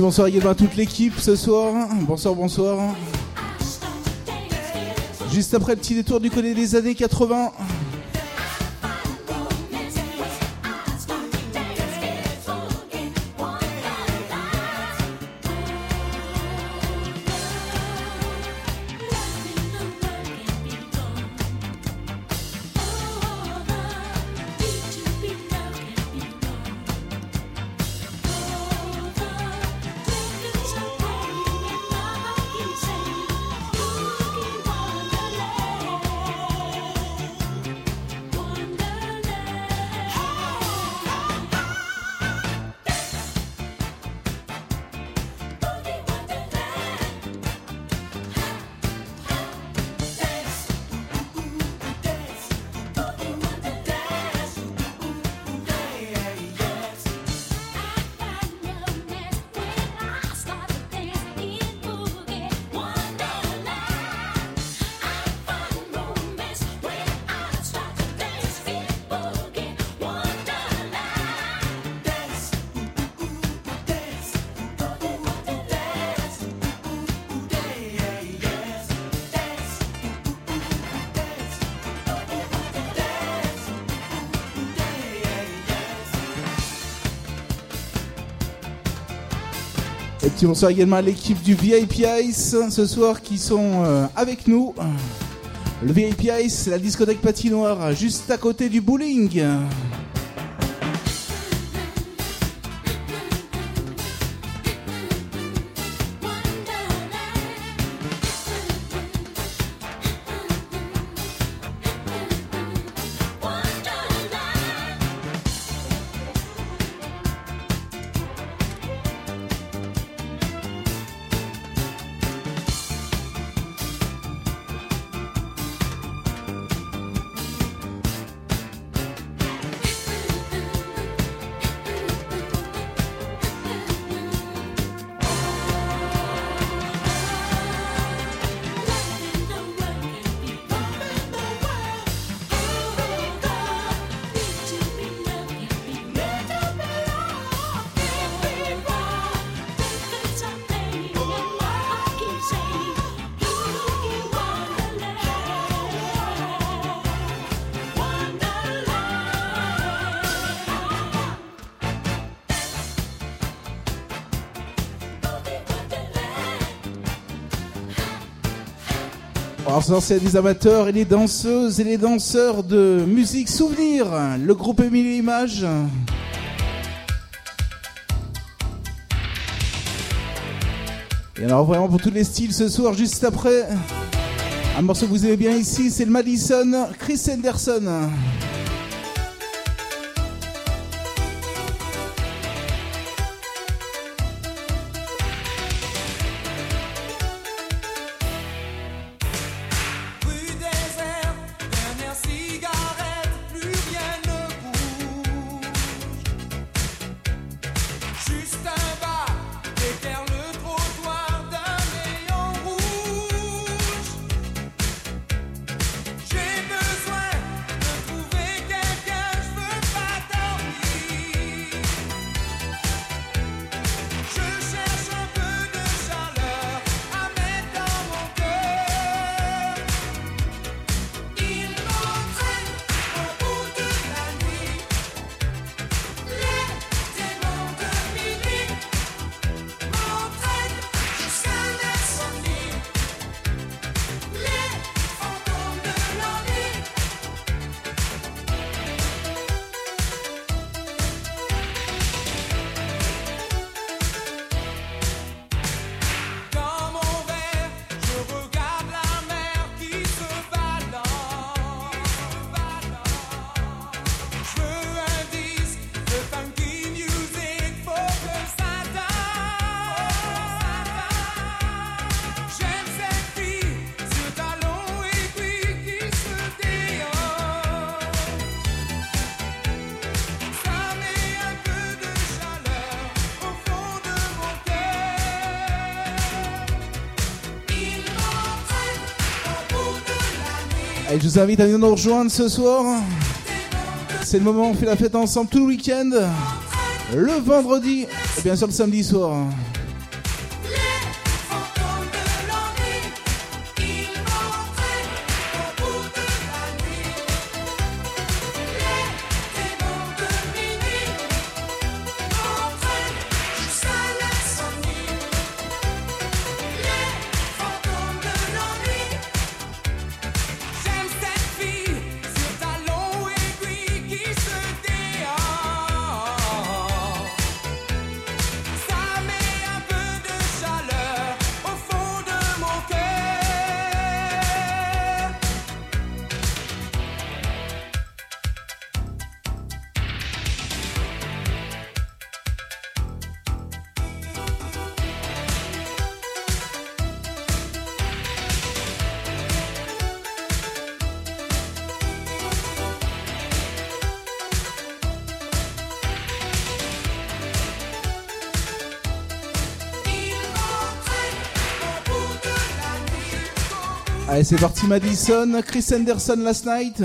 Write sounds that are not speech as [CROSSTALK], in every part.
bonsoir également à toute l'équipe ce soir. Bonsoir, bonsoir. Juste après le petit détour du côté des années 80. Petit bonsoir également à l'équipe du VIP Ice ce soir qui sont euh, avec nous. Le VIP Ice, la discothèque patinoire, juste à côté du bowling. Alors c'est des amateurs et les danseuses et les danseurs de musique souvenir, le groupe Émilie Image. Et alors vraiment pour tous les styles ce soir, juste après, un morceau que vous aimez bien ici, c'est le Madison Chris Henderson. Vous invite à venir nous rejoindre ce soir. C'est le moment, on fait la fête ensemble tout le week-end. Le vendredi et bien sûr le samedi soir. C'est parti Madison, Chris Anderson last night.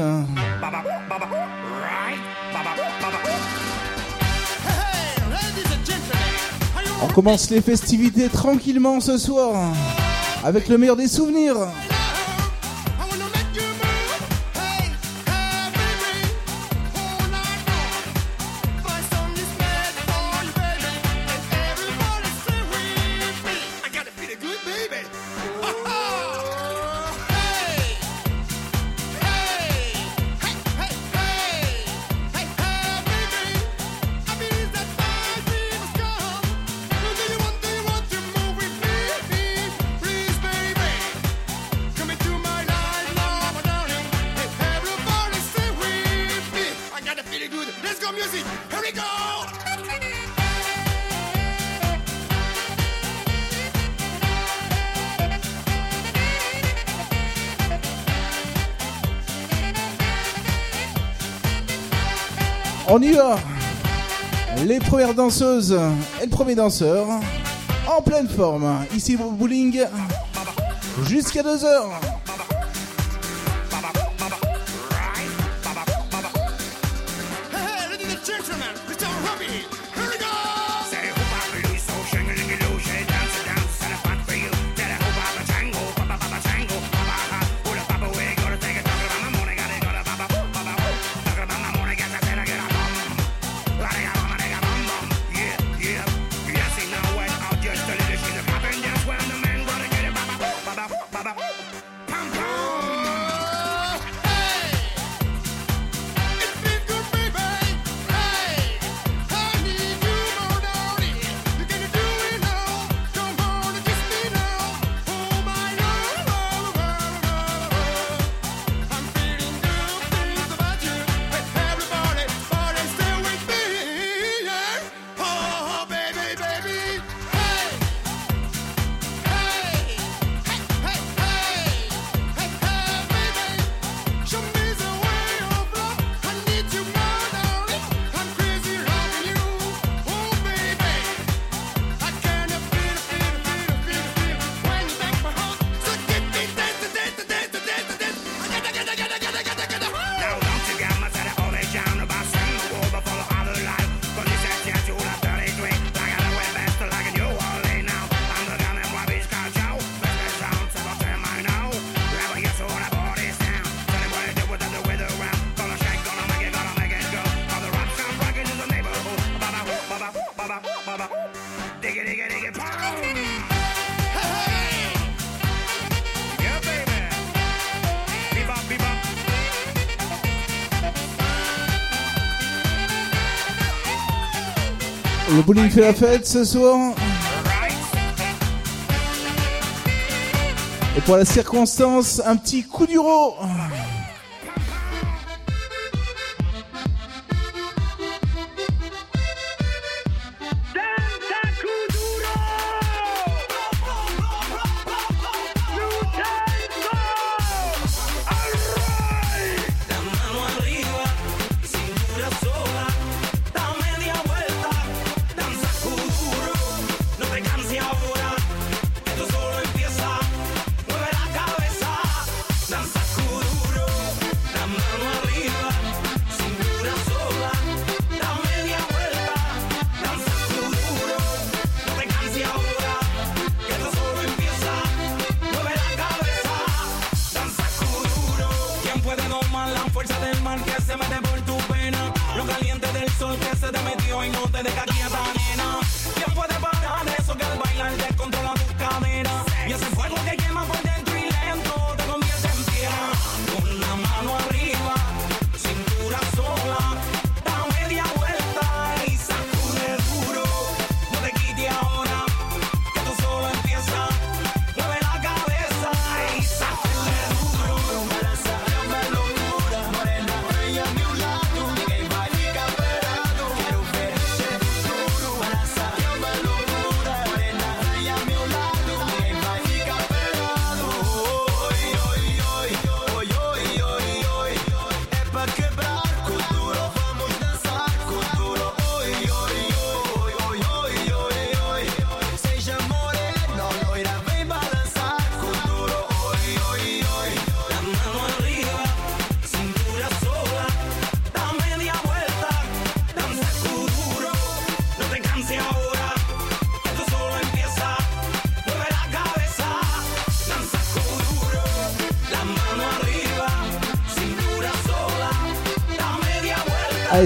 On commence les festivités tranquillement ce soir avec le meilleur des souvenirs. On y va Les premières danseuses et le premier danseur en pleine forme. Ici au bowling jusqu'à 2h. Le bowling fait la fête ce soir. Et pour la circonstance, un petit coup d'euro.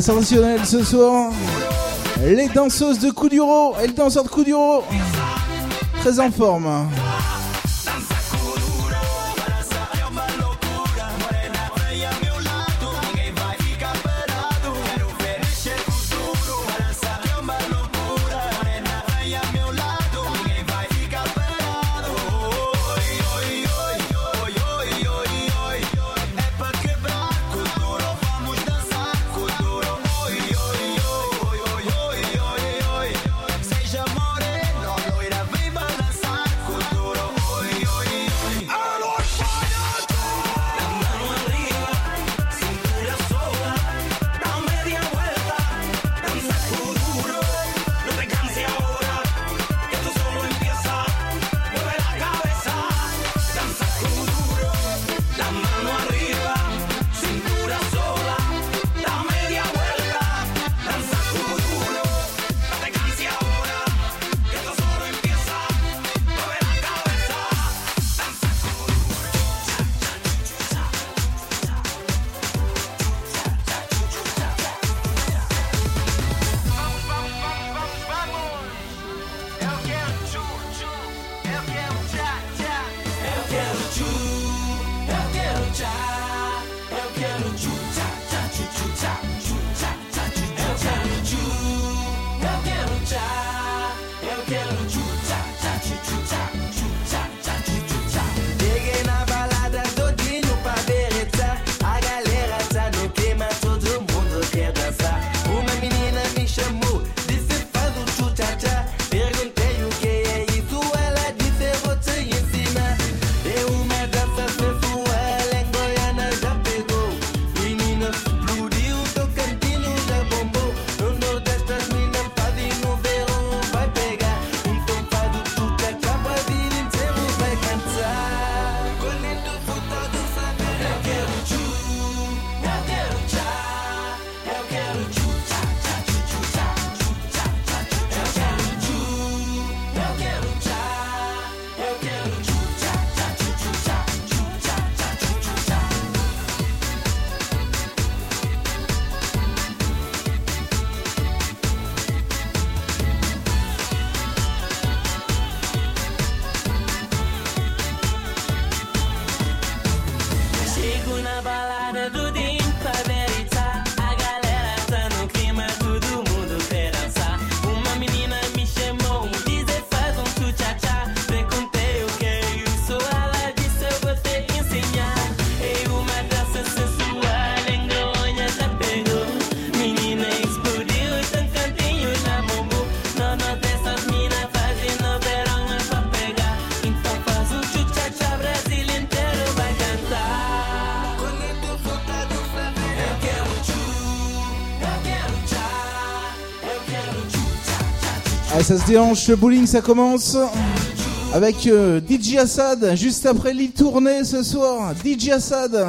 Sensationnel ce soir. Les danseuses de Kuduro et le danseur de Kuduro. Très en forme. Ça se le bowling ça commence avec euh, DJ Assad juste après l'île tournée ce soir. DJ Assad.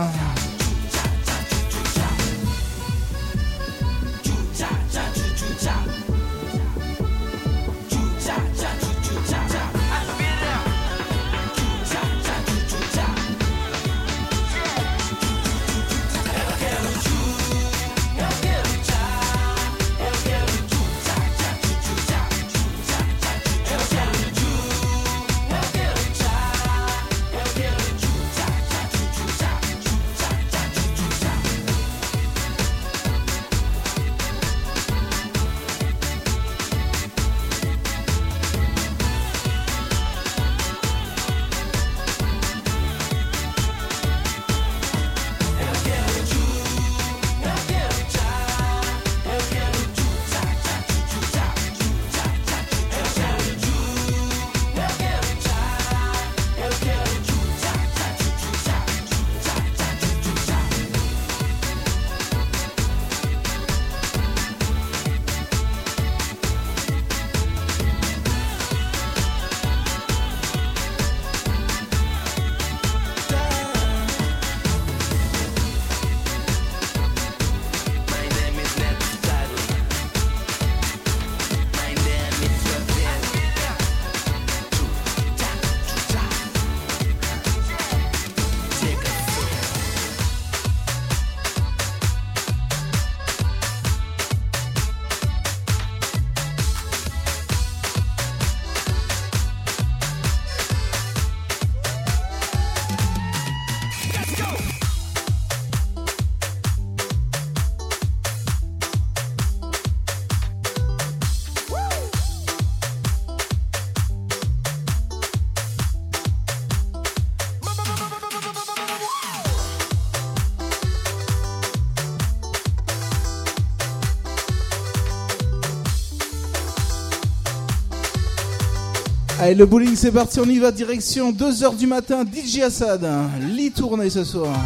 Allez, le bowling, c'est parti, on y va, direction 2h du matin, DJ Assad. Lit tournée ce soir.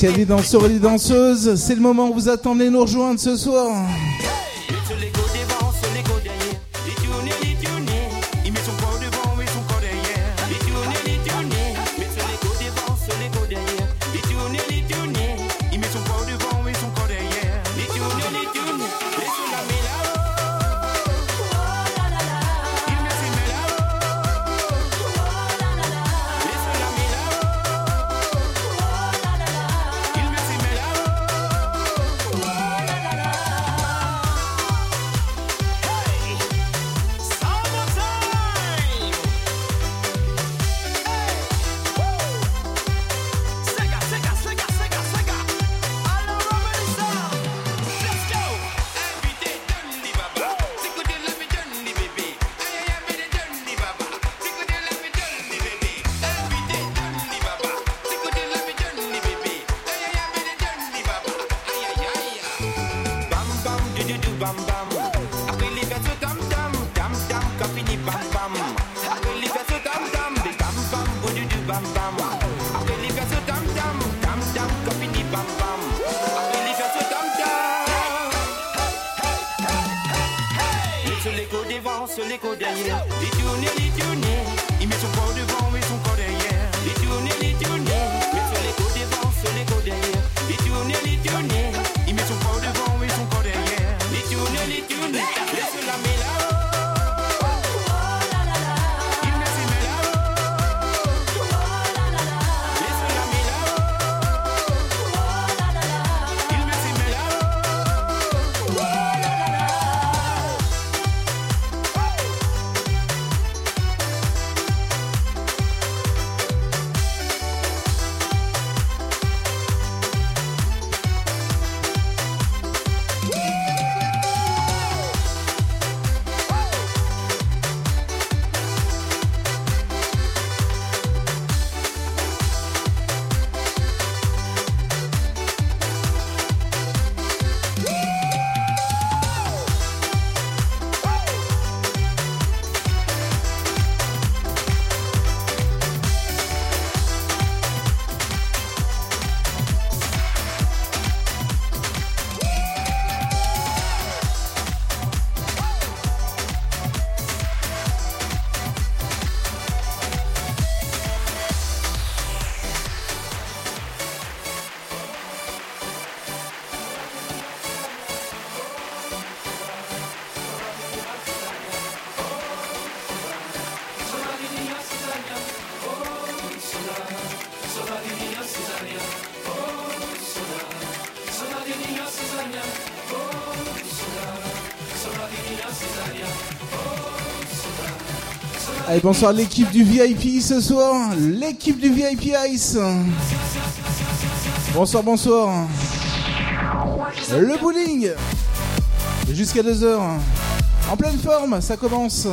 S'il y danseurs et des danseuses, c'est le moment où vous attendez de nous rejoindre ce soir. Bonsoir l'équipe du VIP ce soir, l'équipe du VIP Ice. Bonsoir, bonsoir. Le bowling, jusqu'à 2h. En pleine forme, ça commence.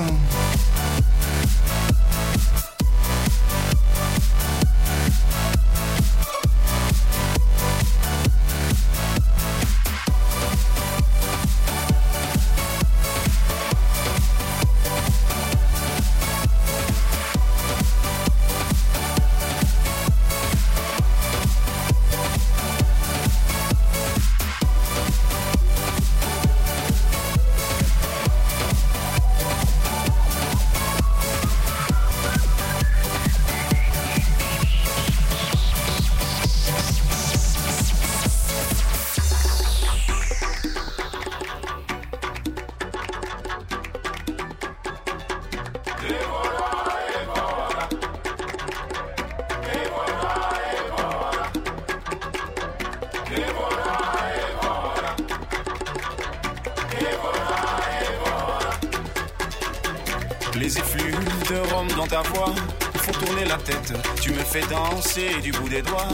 Du bout des doigts,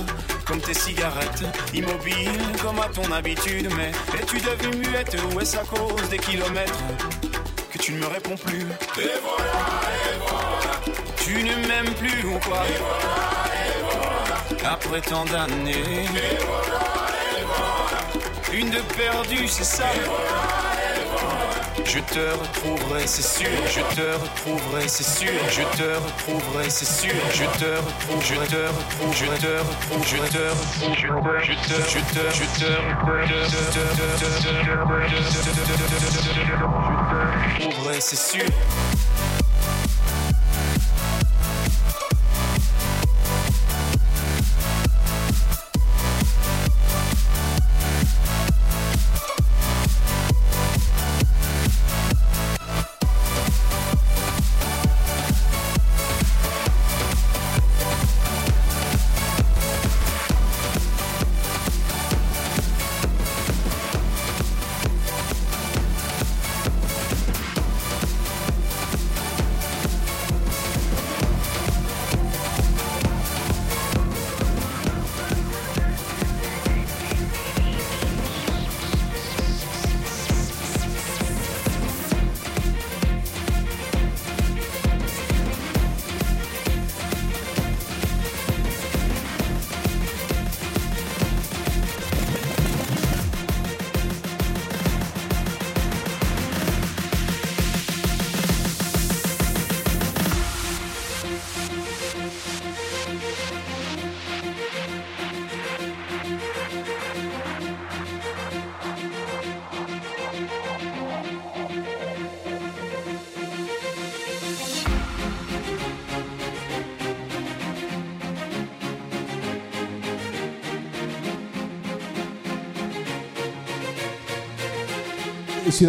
comme tes cigarettes. Immobile comme à ton habitude, mais es-tu devenue muette ou est-ce à cause des kilomètres que tu ne me réponds plus? Tu ne m'aimes plus ou quoi? Après tant d'années. Une de perdue, c'est ça. Je te retrouverai, c'est sûr. Je te retrouverai, c'est sûr. Je te retrouverai, c'est sûr. Je te retrouve, je te je te c'est sûr.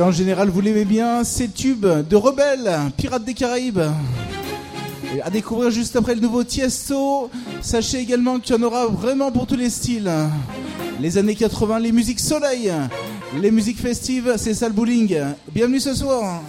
En général vous l'aimez bien, c'est Tube de Rebelle, Pirates des Caraïbes. À découvrir juste après le nouveau Tiesto. Sachez également qu'il y en aura vraiment pour tous les styles. Les années 80, les musiques soleil, les musiques festives, c'est ça le bowling. Bienvenue ce soir.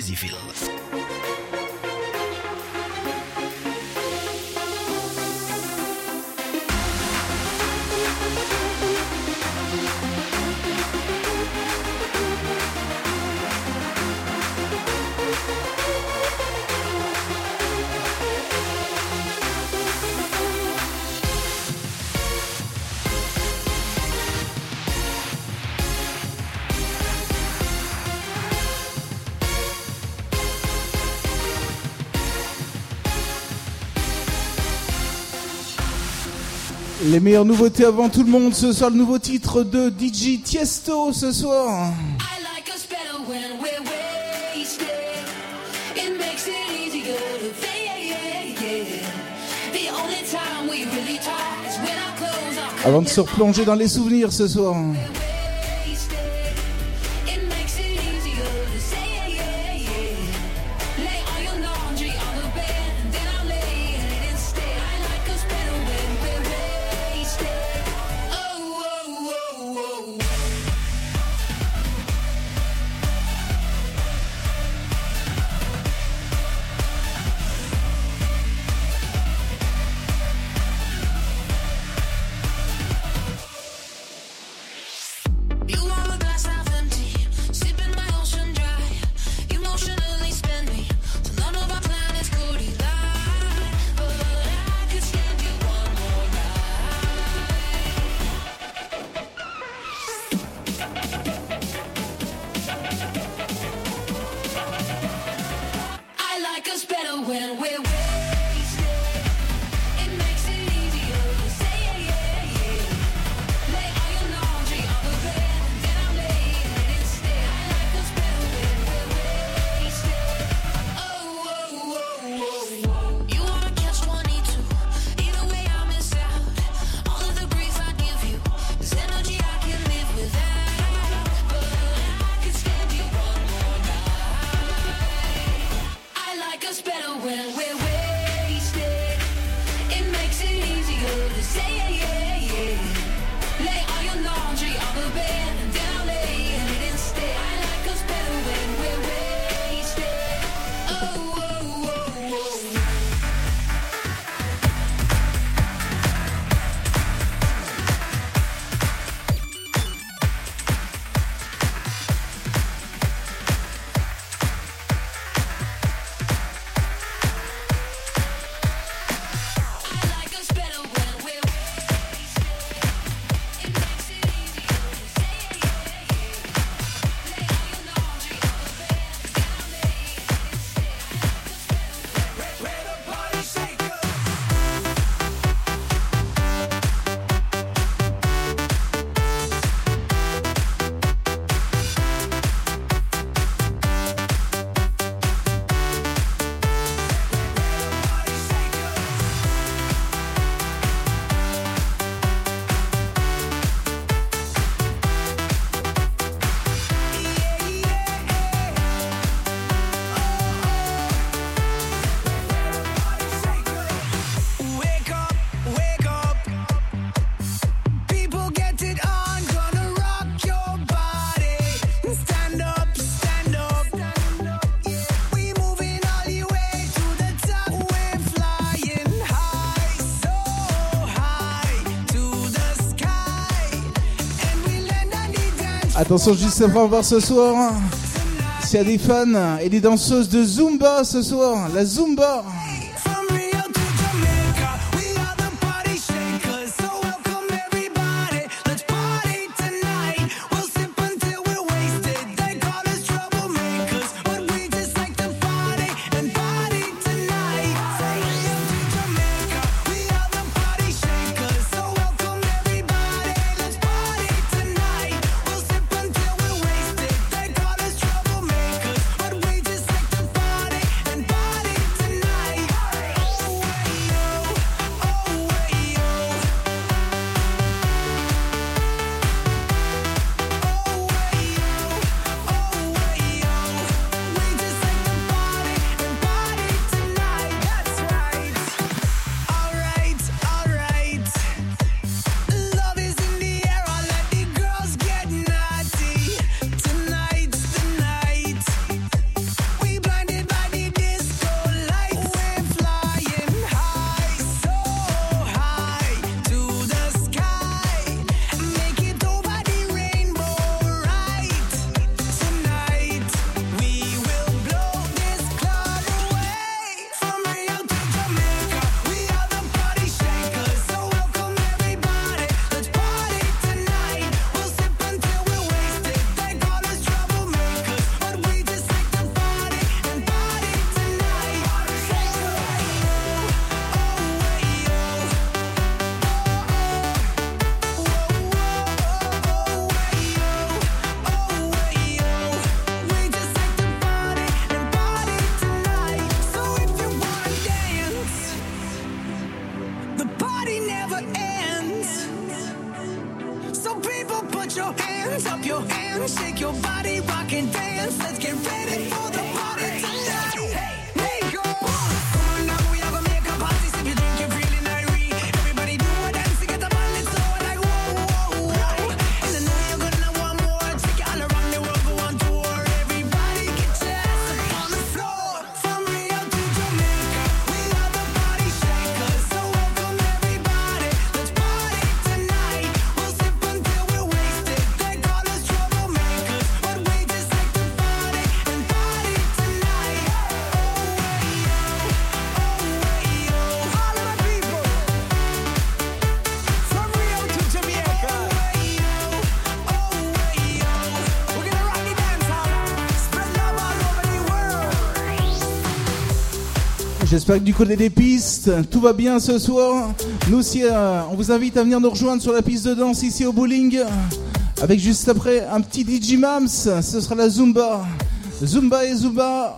DJ Les meilleures nouveautés avant tout le monde, ce soir le nouveau titre de DJ Tiesto ce soir. Avant de se replonger dans les souvenirs ce soir. Attention, juste va voir ce soir s'il y a des fans et des danseuses de Zumba ce soir. La Zumba. Du côté des pistes, tout va bien ce soir. Nous aussi, on vous invite à venir nous rejoindre sur la piste de danse ici au bowling. Avec juste après un petit DJ Mams, ce sera la Zumba. Zumba et Zumba.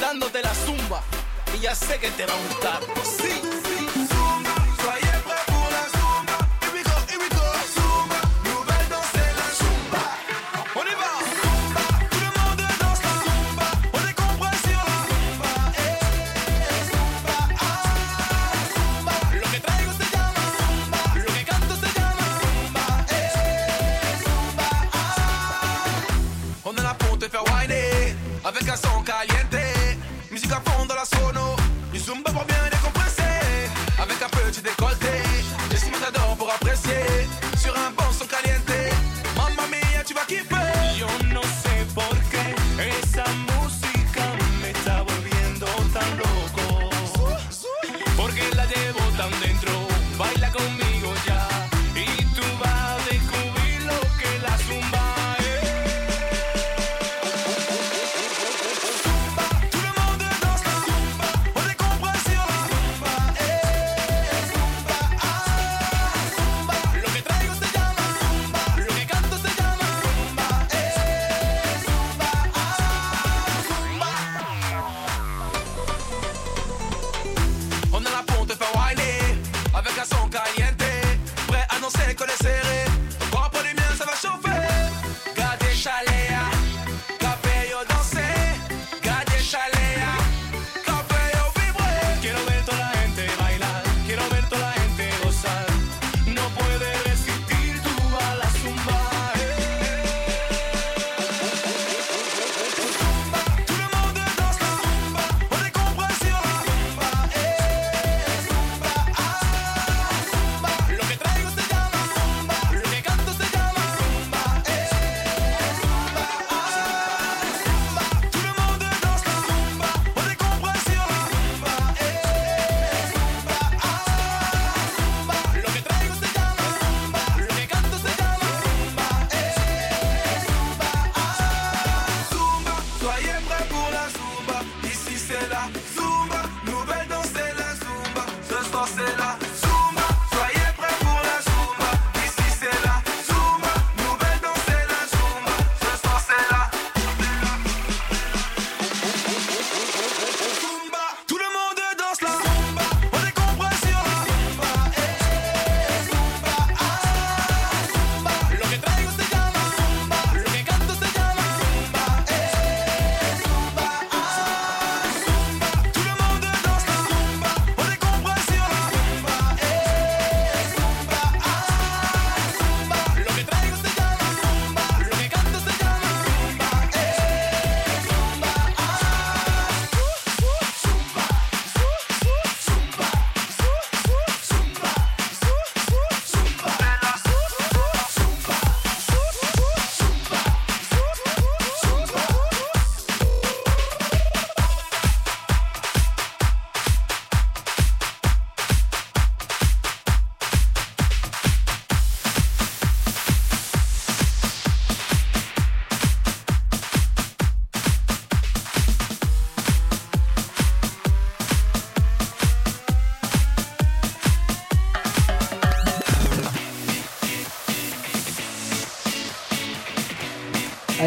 dándote la zumba y ya sé que te va a gustar. Sí.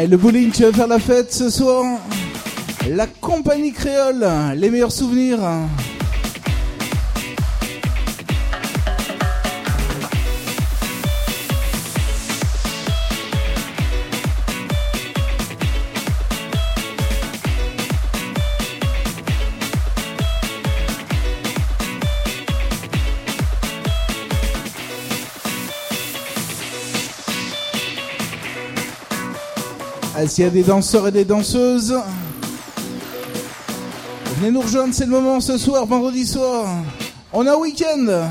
Le bowling, tu vas faire la fête ce soir. La compagnie créole, les meilleurs souvenirs. S'il y a des danseurs et des danseuses, venez nous rejoindre, c'est le moment ce soir, vendredi soir. On a un week-end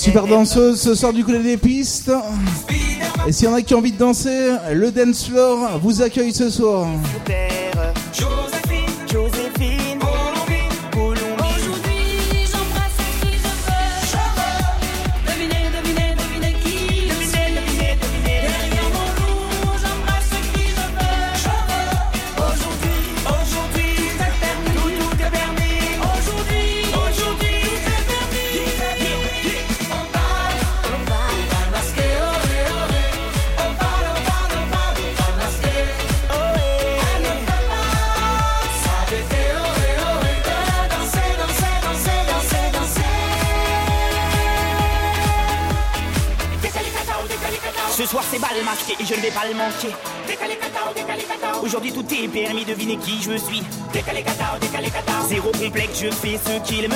super danseuse ce soir du côté des pistes. Et s'il y en a qui ont envie de danser, le dance floor vous accueille ce soir. je fais ce qu'il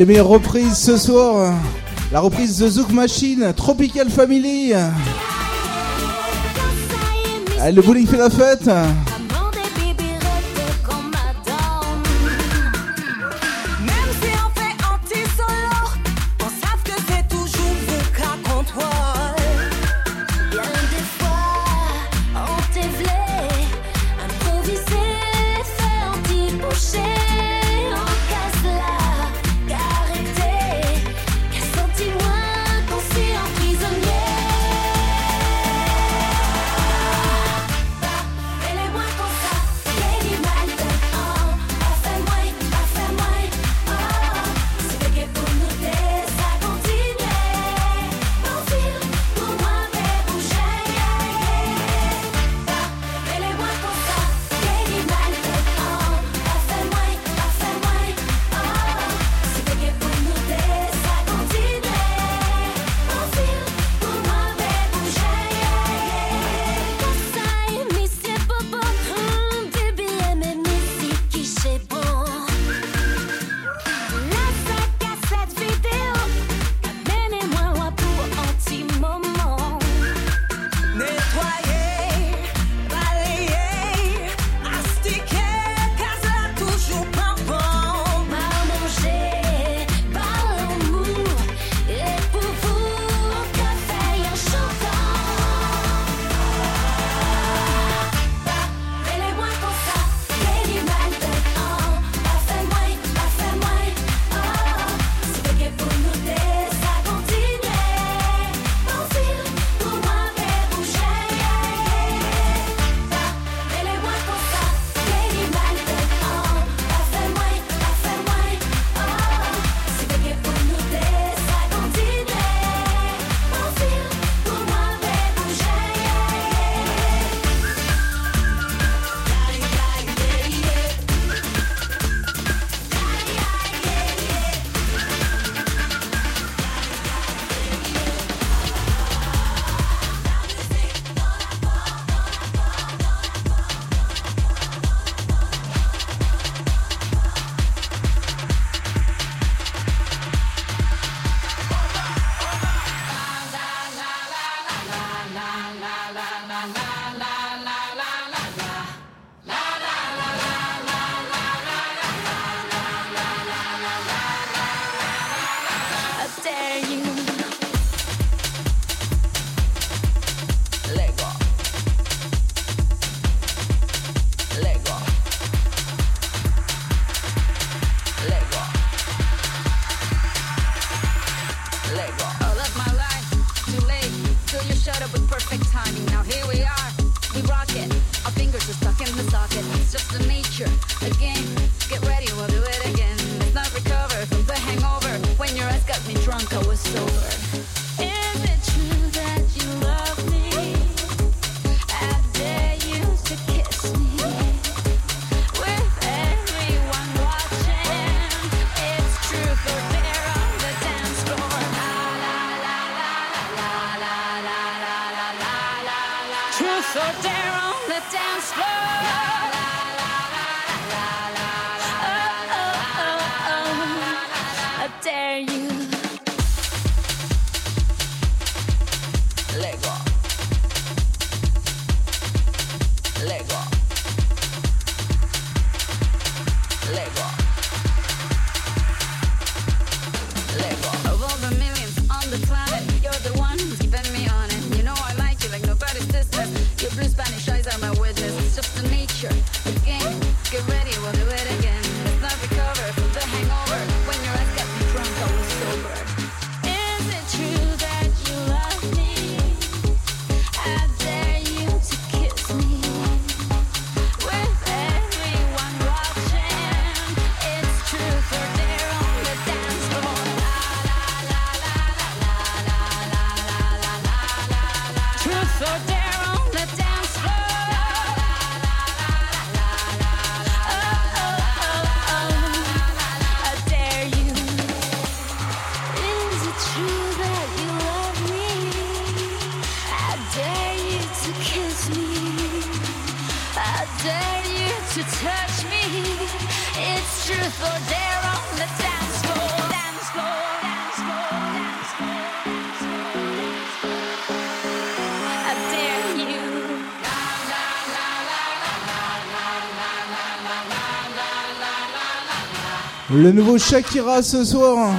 les meilleures reprises ce soir. La reprise The Zouk Machine, Tropical Family. Le bowling fait la fête. Le nouveau Shakira ce soir.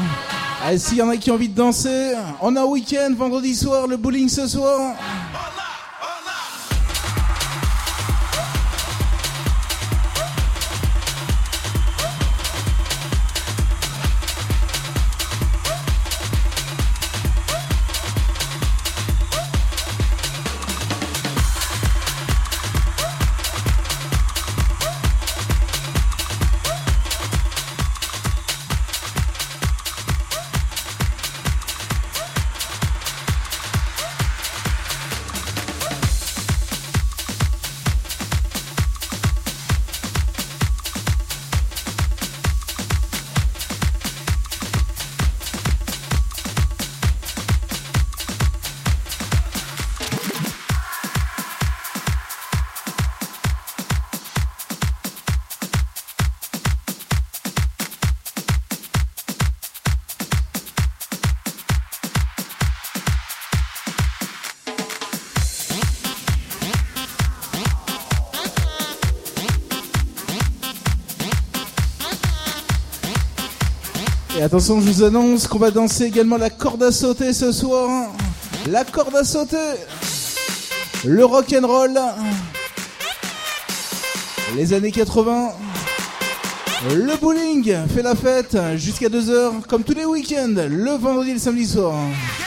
Ah, S'il y en a qui ont envie de danser, on a un week-end, vendredi soir, le bowling ce soir. Attention, je vous annonce qu'on va danser également la corde à sauter ce soir. Hein. La corde à sauter. Le rock and roll. Les années 80. Le bowling fait la fête jusqu'à 2h comme tous les week-ends, le vendredi et le samedi soir. Hein.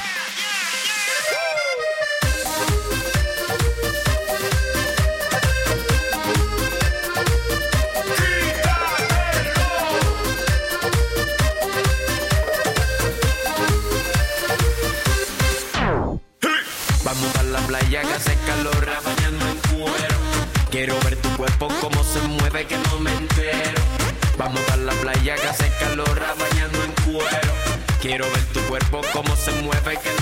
somewhere vacation.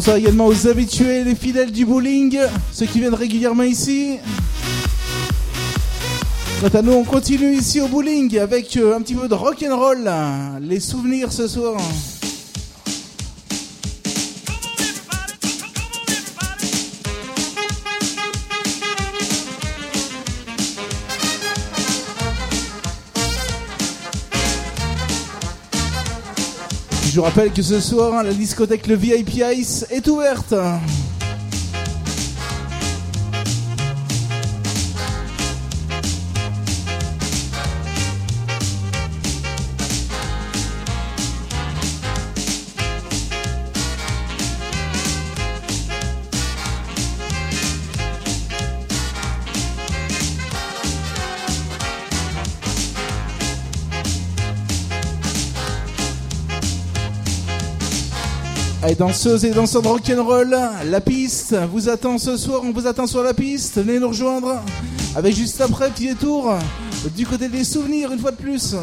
bonsoir également aux habitués, les fidèles du bowling, ceux qui viennent régulièrement ici. Quant à nous, on continue ici au bowling avec euh, un petit peu de rock'n'roll, hein. les souvenirs ce soir. Je vous rappelle que ce soir, la discothèque Le VIP Ice est ouverte. et danseuses et danseurs de rock'n'roll, la piste vous attend ce soir, on vous attend sur la piste, venez nous rejoindre avec juste après petit détour du côté des souvenirs une fois de plus.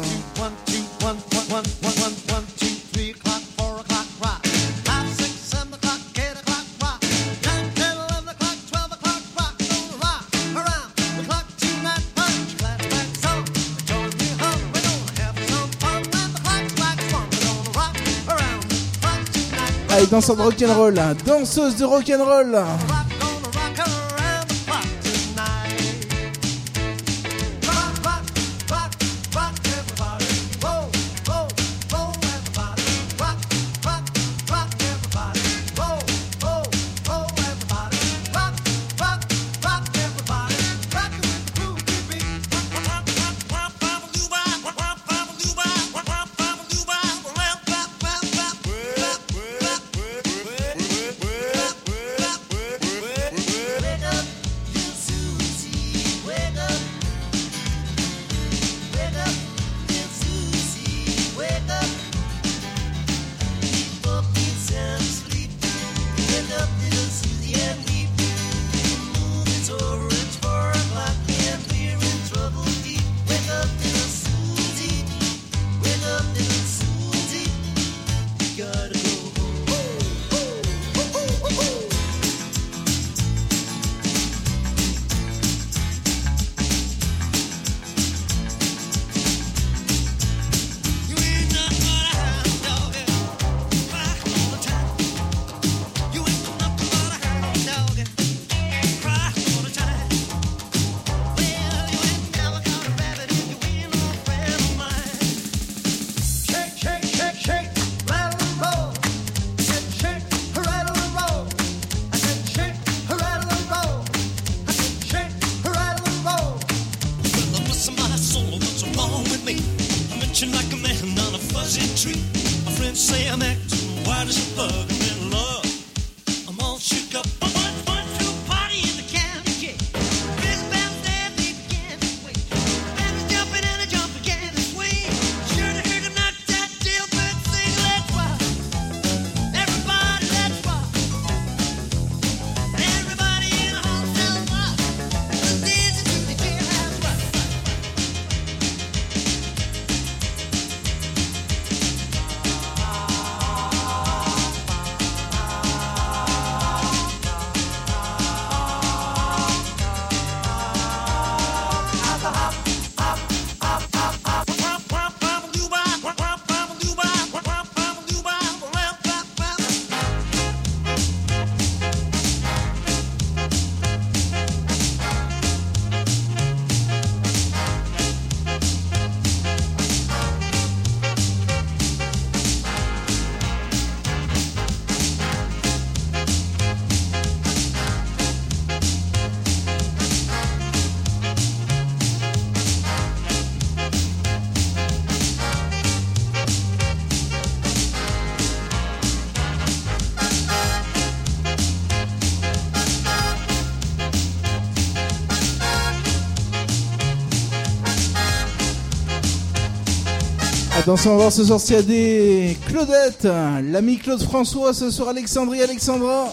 danseuse de rock'n'roll, hein. danseuse de rock'n'roll. Dans son voir ce soir, des Claudettes, hein. l'ami Claude François, ce soir Alexandrie, Alexandra,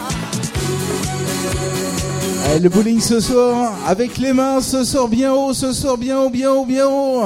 le bowling ce soir, avec les mains, ce soir bien haut, ce soir bien haut, bien haut, bien haut.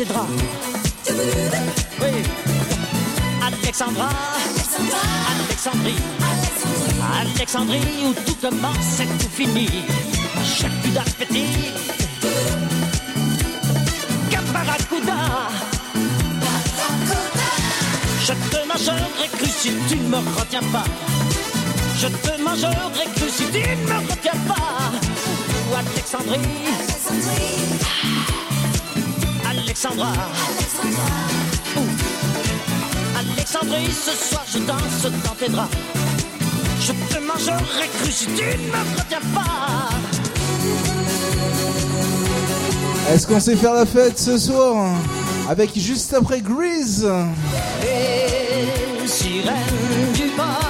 Oui. Alexandra, Alexandrie, Alexandrie où tout commence et tout finit. J'ai plus d'appétit. Caparacuda. Je te mangerai cru si tu ne me retiens pas. Je te mangerai cru si tu ne me retiens pas. Ou Alexandrie? Alexandra. Ouh. Alexandrie, ce soir je danse dans tes draps. Je te mangerai cru si tu ne me retiens pas. Est-ce qu'on sait faire la fête ce soir Avec juste après Grease? Les sirènes du port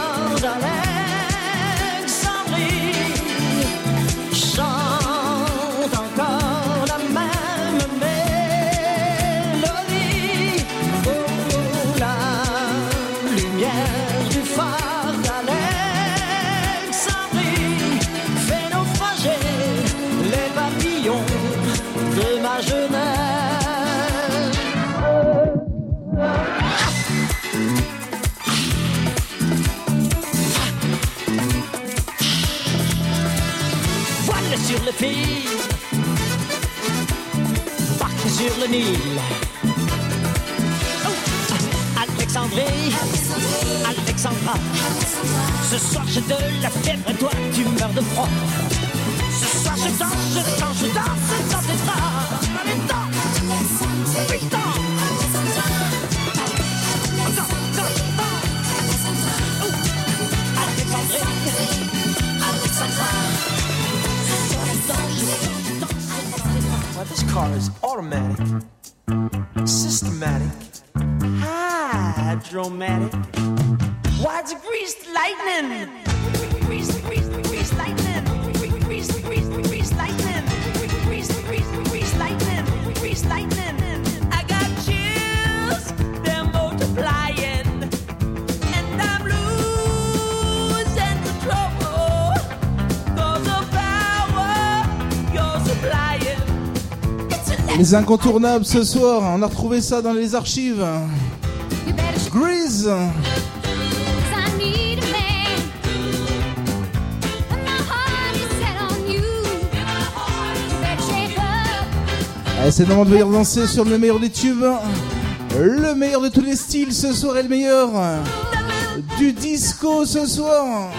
Oh, Alexandrie, Alexandra, ce soir j'ai de la fièvre toi tu meurs de froid. Ce soir je danse, je danse, je danse dans tes bras. This car is automatic, systematic, hydromatic. Les incontournables ce soir, on a retrouvé ça dans les archives. Grease. Allez, c'est le moment de venir danser sur le meilleur des tubes. Le meilleur de tous les styles ce soir est le meilleur. Du disco ce soir.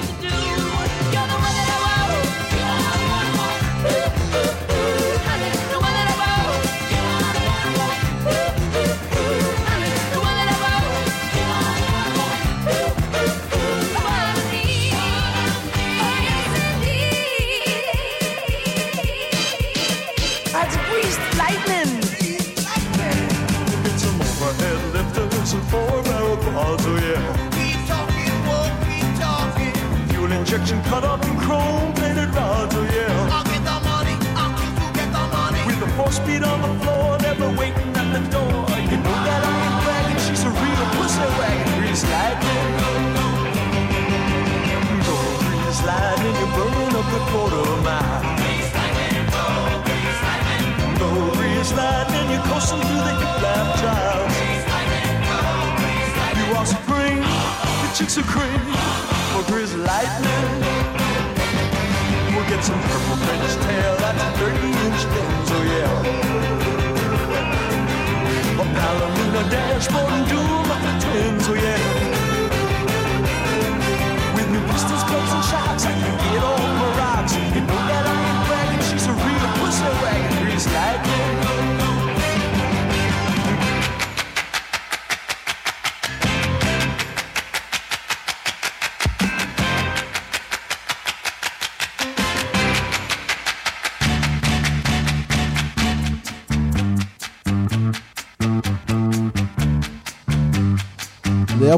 Cut up in chrome plated rods, oh yeah. I'll get the money, I'll keep to get the money. With the four speed on the floor, never waiting at the door. You know that I ain't bragging, she's a real pussy wagon. Grease lightning. Go grease lightning, you're burning up the quarter mile. Go grease lightning, you're coasting through the hip lap trials. You are spring, the chicks are cream It's a purple French tail, that's a 30 inch Benz, oh yeah. A Palomino dashboard and dual muffler twins, oh yeah. With new pistols, clubs, and shots, I can get all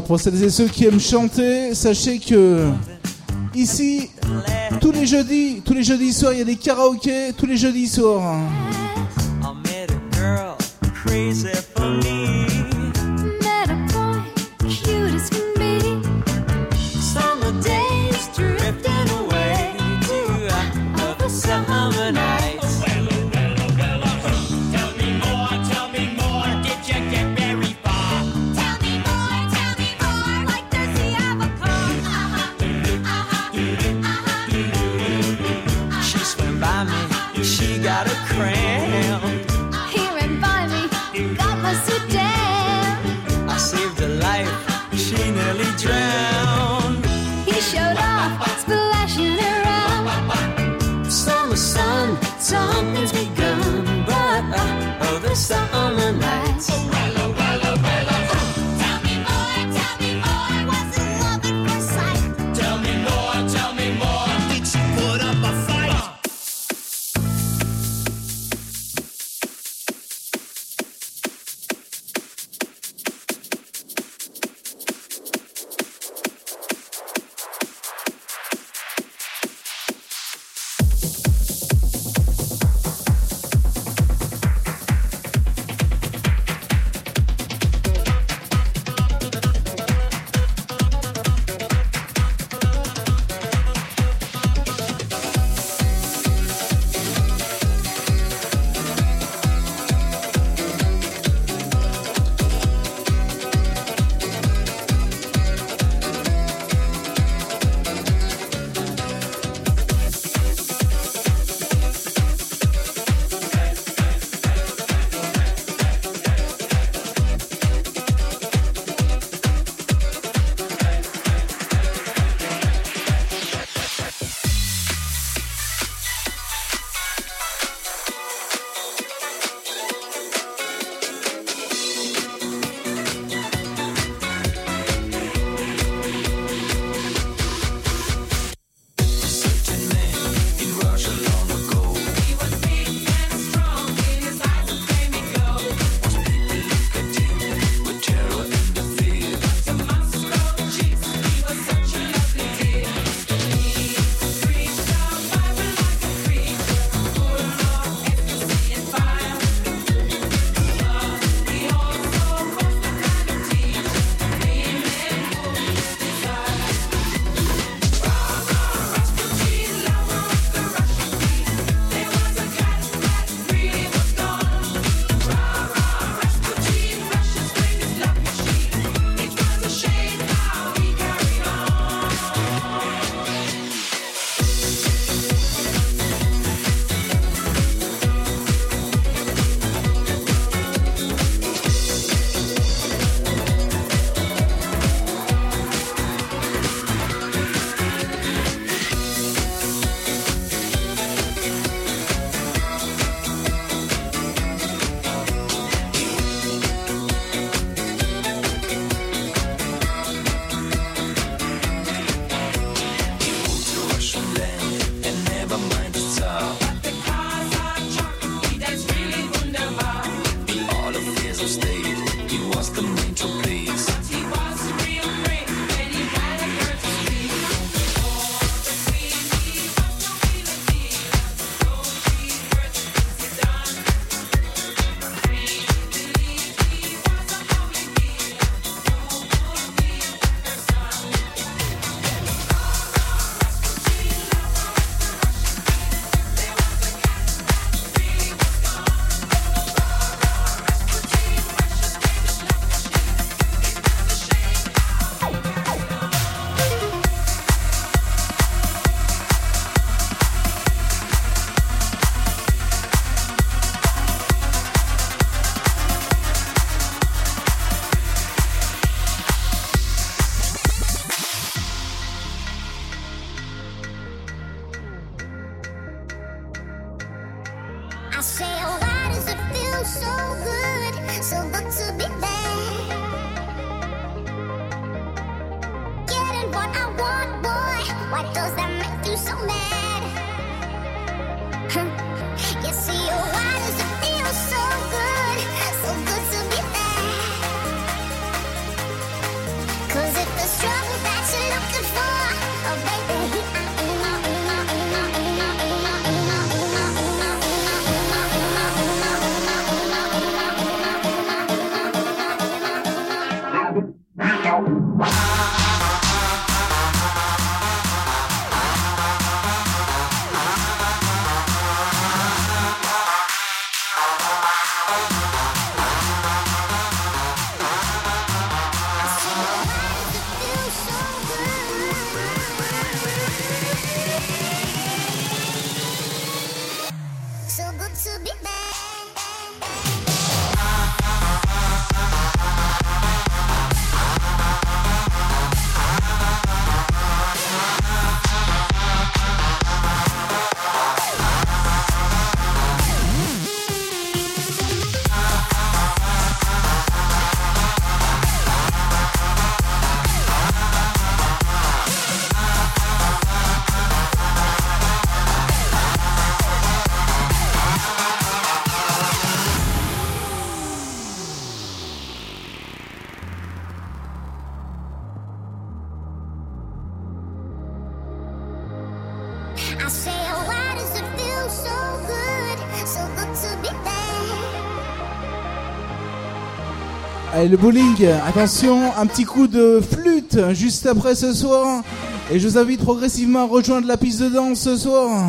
Pour celles et ceux qui aiment chanter, sachez que ici, tous les jeudis, tous les jeudis soirs, il y a des karaokés, tous les jeudis soirs. le bowling. Attention, un petit coup de flûte juste après ce soir. Et je vous invite progressivement à rejoindre la piste de danse ce soir.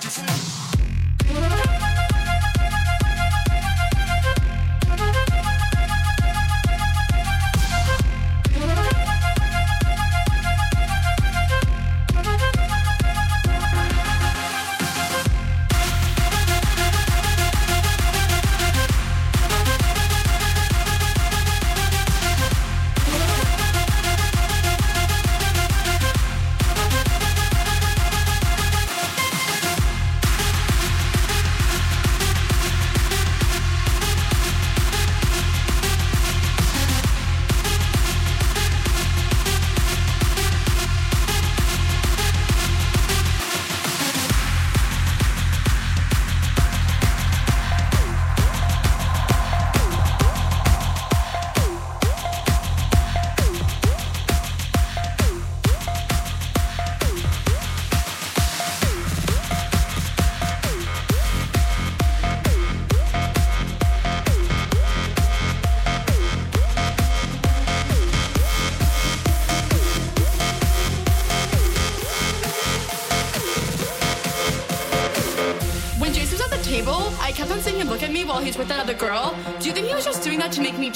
Just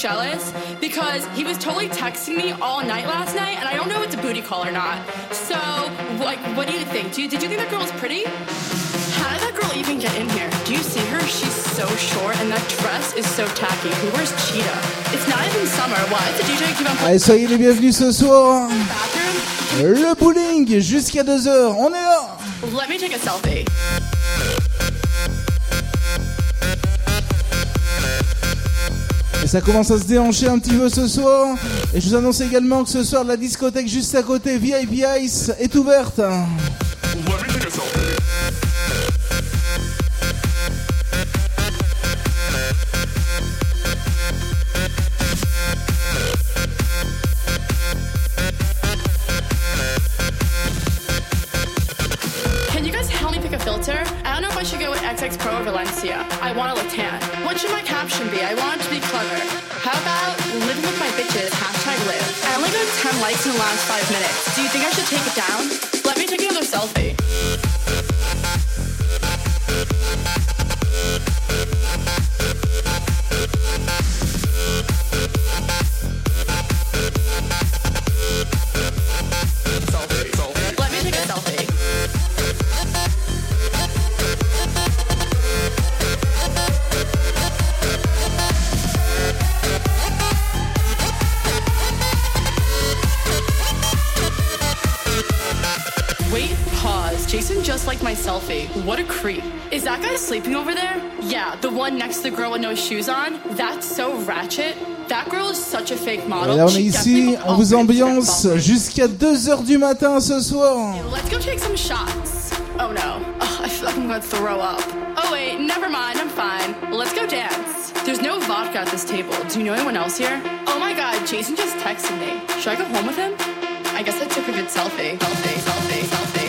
jealous? Because he was totally texting me all night last night, and I don't know if it's a booty call or not. So, like, what do you think? Do you, did you think that girl was pretty? How did that girl even get in here? Do you see her? She's so short, and that dress is so tacky. Who wears cheetah? It's not even summer. Why does the DJ keep on Allez, soyez les bienvenus ce soir. Le bowling jusqu'à 2h. On est là. Let me take a selfie. Ça commence à se déhancher un petit peu ce soir. Et je vous annonce également que ce soir, la discothèque juste à côté, VIP Ice, est ouverte. The last five minutes. Do you think I should take it down? One next to the girl with no shoes on. That's so ratchet. That girl is such a fake Et model. là, on est ici, on vous ambiance jusqu'à 2h du matin ce soir. Let's go take some shots. Oh no. Ugh, I feel like I'm gonna throw up. Oh wait, never mind, I'm fine. Let's go dance. There's no vodka at this table. Do you know anyone else here? Oh my god, Jason just texted me. Should I go home with him? I guess I took a good. Selfie, selfie, selfie, selfie,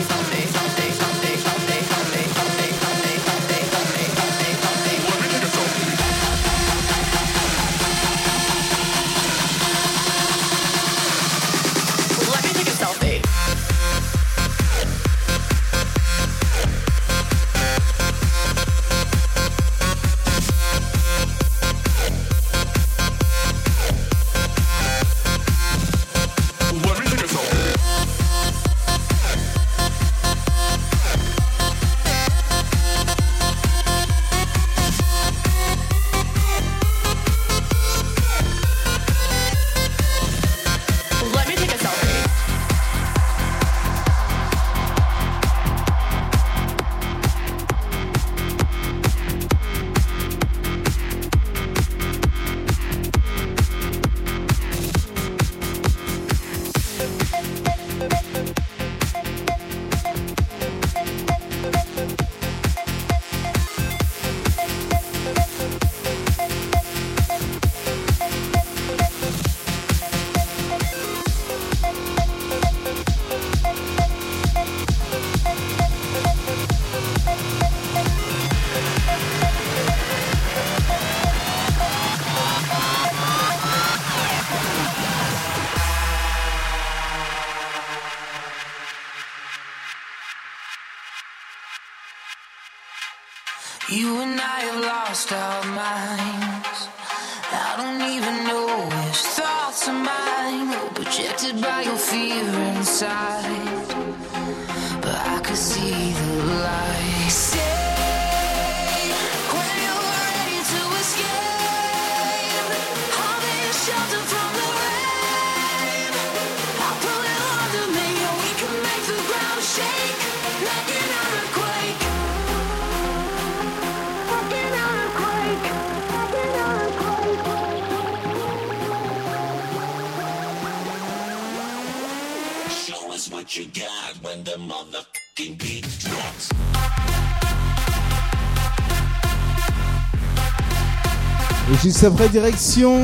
après, direction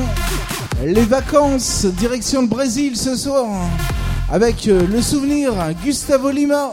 les vacances, direction le Brésil ce soir. Avec euh, le souvenir Gustavo Lima.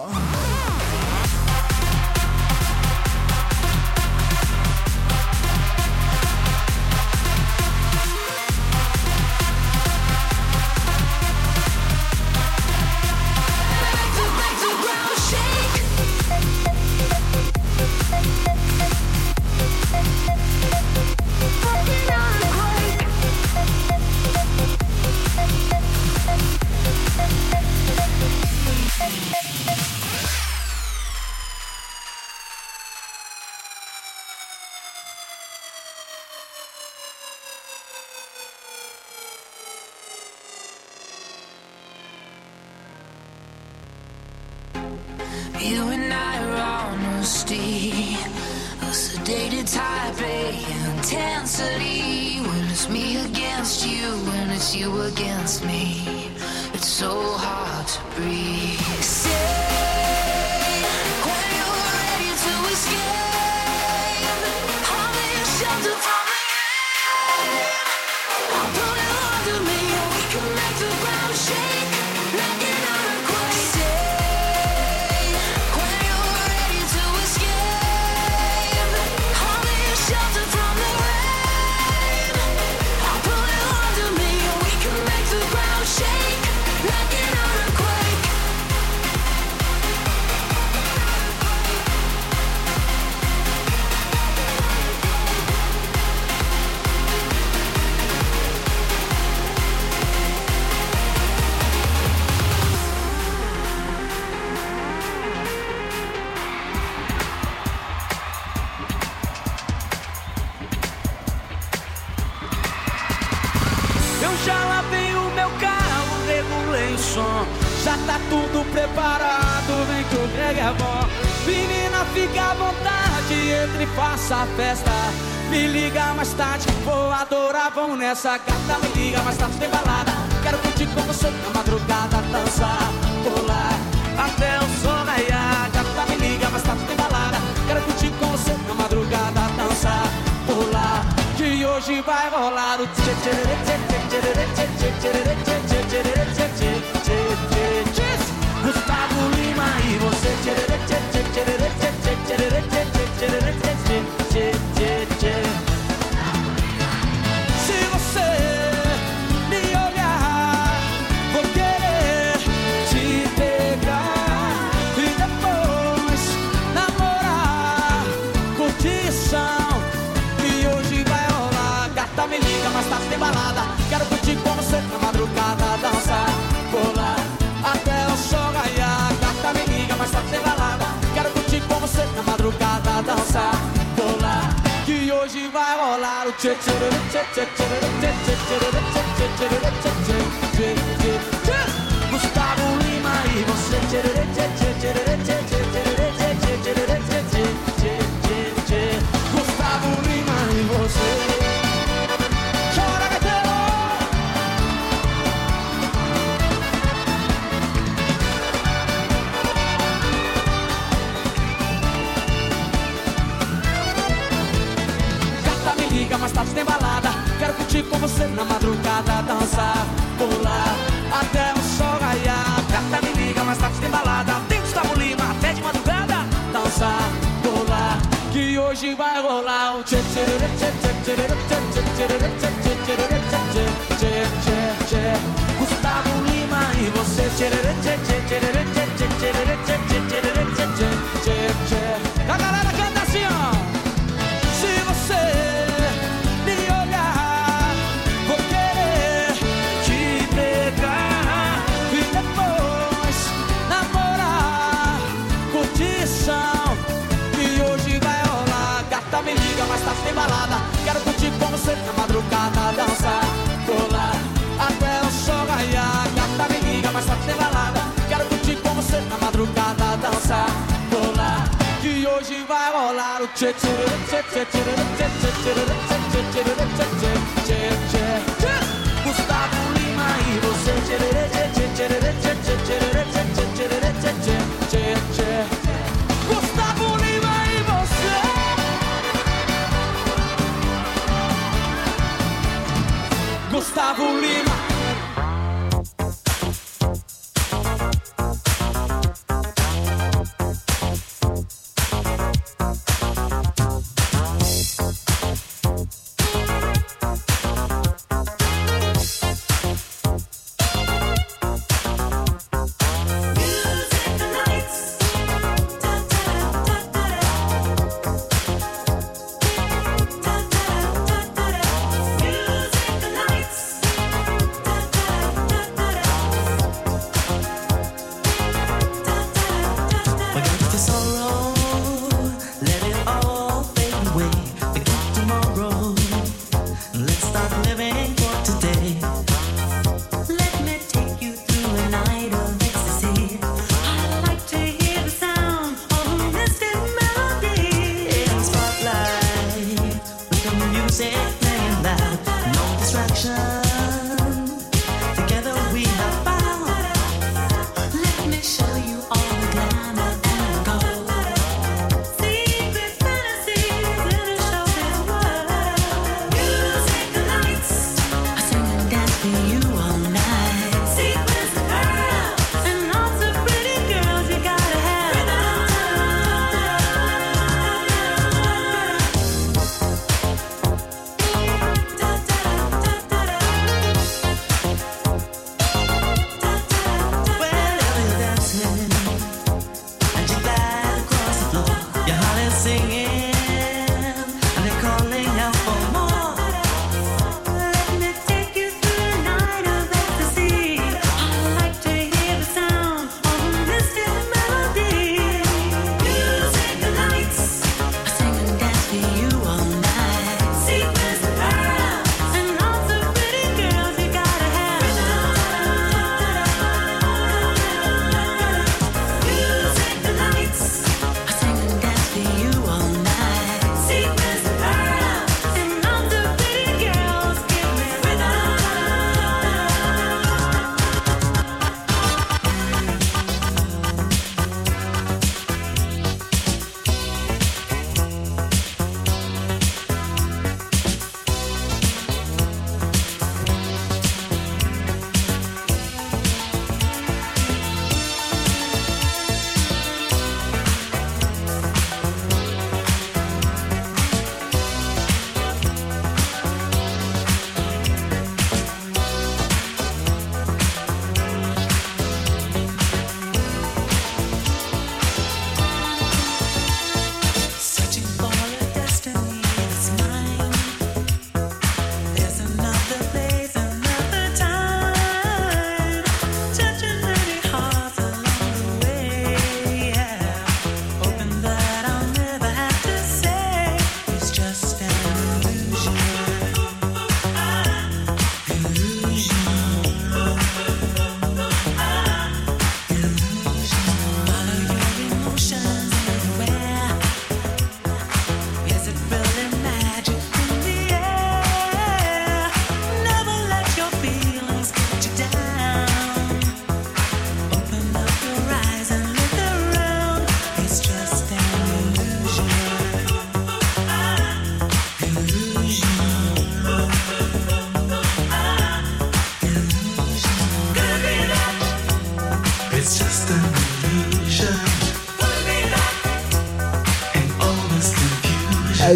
Nessa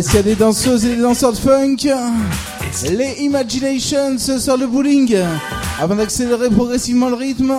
Est-ce qu'il y a des danseuses et des danseurs de funk Les Imaginations sur le bowling avant d'accélérer progressivement le rythme.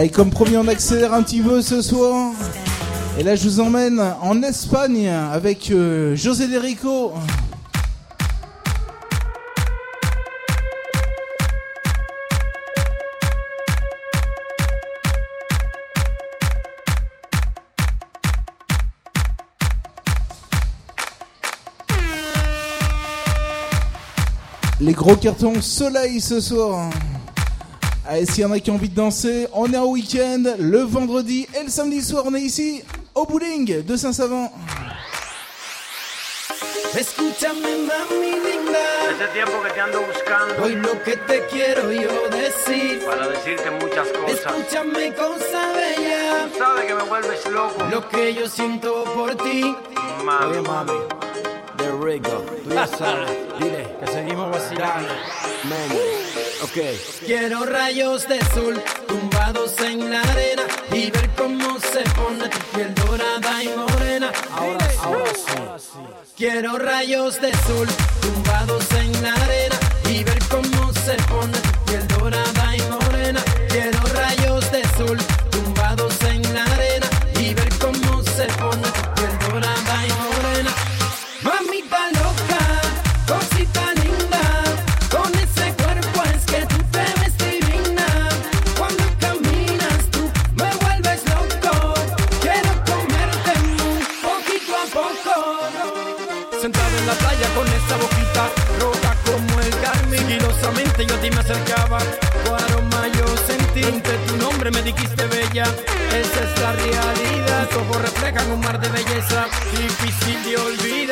Allez, comme promis, on accélère un petit peu ce soir. Et là, je vous emmène en Espagne avec euh, José Derico. Les gros cartons soleil ce soir. Allez, s'il y en a qui ont envie de danser, on est en week-end le vendredi et le samedi soir, on est ici au bowling de Saint-Savant. Escúchame mami linda. Ese tiempo que te ando buscando. Hoy lo que te quiero yo decir. Para decirte muchas cosas. Escúchame cosa bella Tú sabes que me vuelves loco. Lo que yo siento por ti. Mami Oye mami. De Rico. Tú ya sabes. [LAUGHS] Dile que seguimos vacilando. Mami Quiero rayos de sol tumbados en la arena y ver cómo se pone tu piel dorada y morena. Ahora, ahora sí. Quiero rayos de sol tumbados en la arena y ver cómo se pone tu esa es la realidad, tus ojos reflejan un mar de belleza, difícil de olvidar.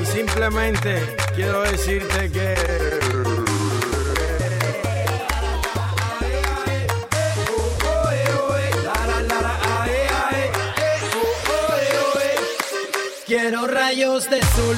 Y simplemente quiero decirte que... Quiero rayos de sol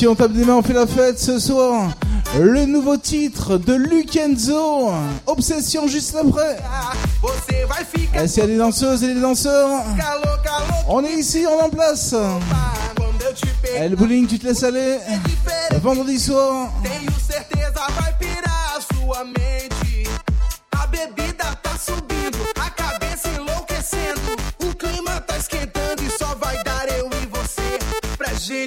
Alors on tape des mains, on fait la fête ce soir. Le nouveau titre de Lucenzo, Obsession juste après. Ficar Eh, S'il y a des danseuses et des danseurs, on est ici, on en place. Eh, le bowling, tu te laisses aller. Vendredi soir.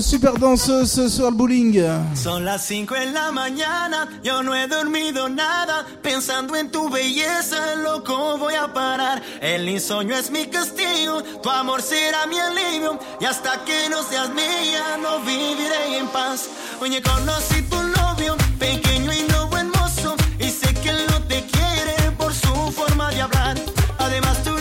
super danseuse ce le bowling. Son las 5 en la mañana, yo no he dormido nada. Pensando en tu belleza, loco voy a parar. El insomnio es mi castigo, tu amor será mi alivio. Y hasta que no seas mía, no viviré en paz. Oye, conocí tu novio, pequeño y nuevo hermoso. Y sé que él no te quiere por su forma de hablar. Además, tú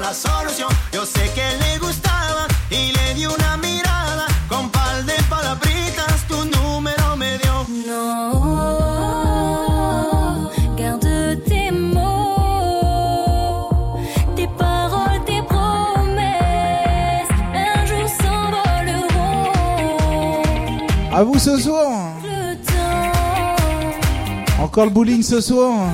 la solución. Yo sé que le gustaba y le di una mirada con de palabritas. Tu número me dio. No, garde tes mots, tes paroles, tes promesses. Un jour s'envoleront. À vous ce soir. Encore le bowling ce soir.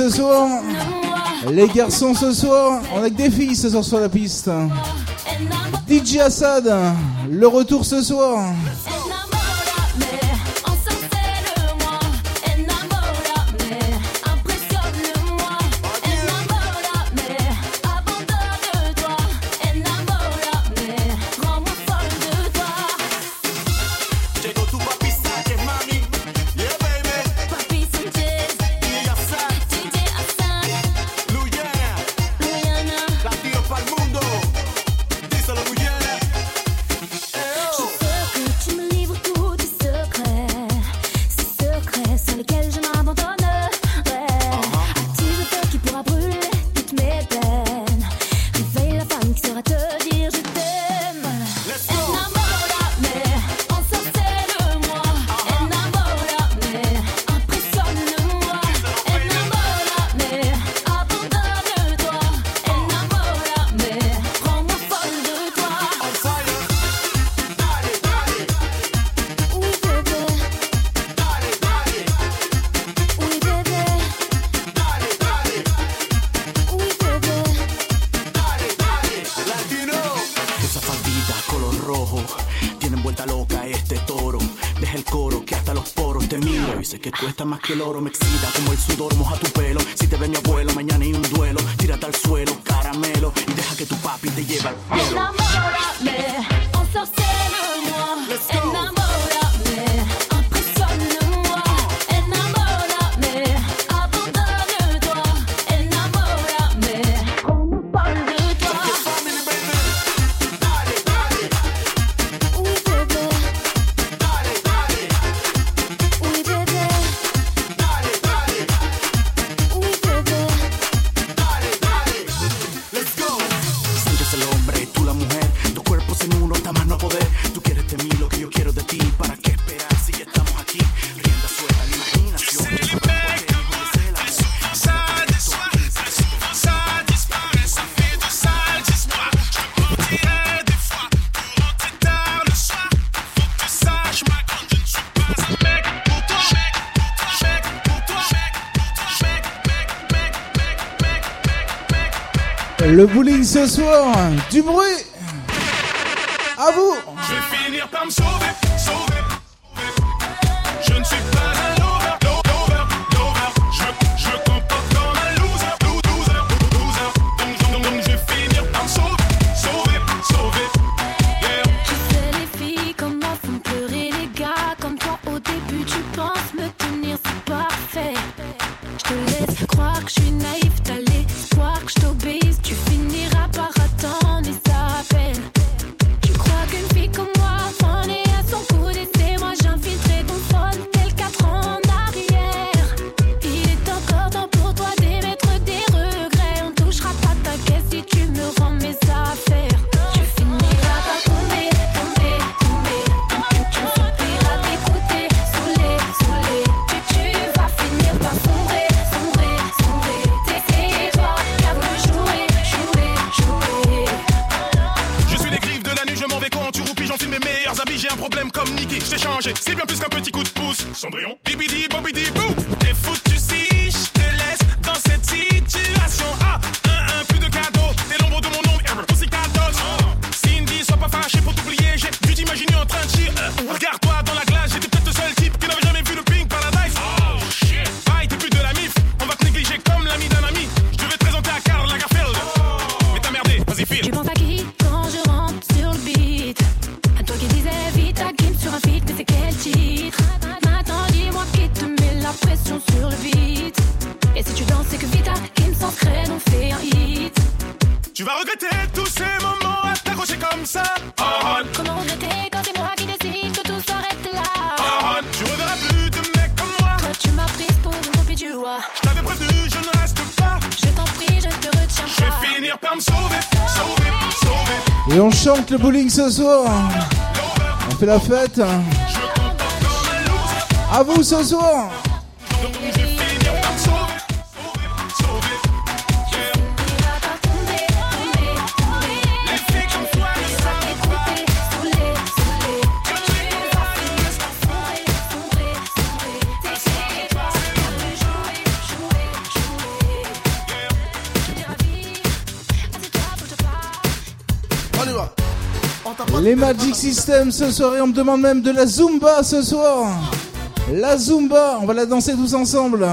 ce soir. Les garçons ce soir. On a que des filles ce soir sur la piste. DJ Assad, le retour ce soir. totem mix. bowling ce soir. Du bruit musique ce soir. On fait la fête. À vous ce soir. Les Magic System ce soir et on me demande même de la Zumba ce soir. La Zumba, on va la danser tous ensemble.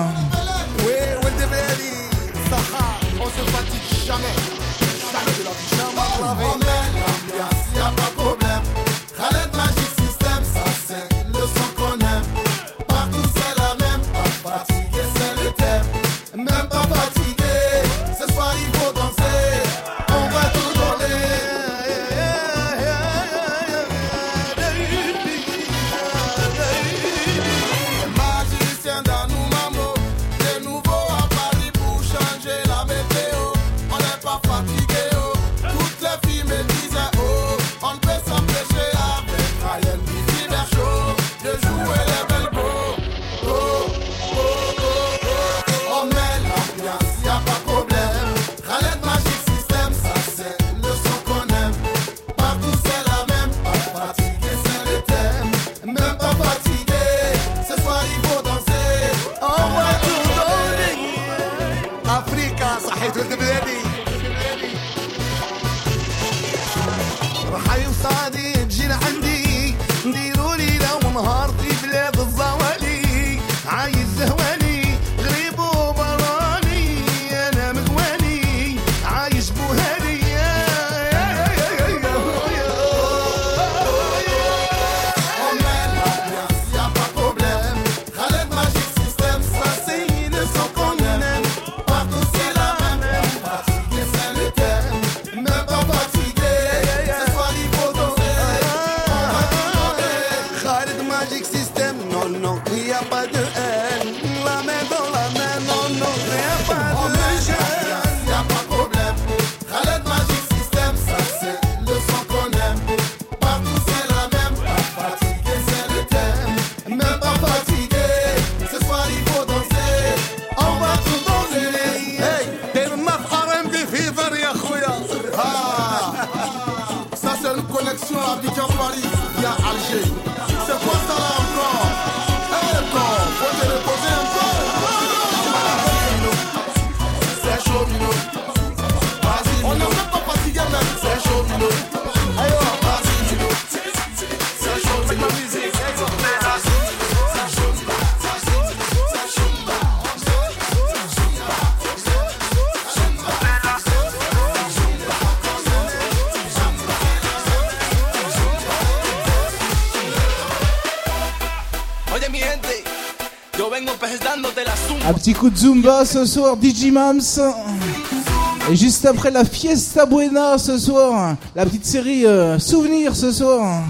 écoute Zumba ce soir, Digimams. Et juste après la Fiesta Buena ce soir, la petite série euh, Souvenir ce soir.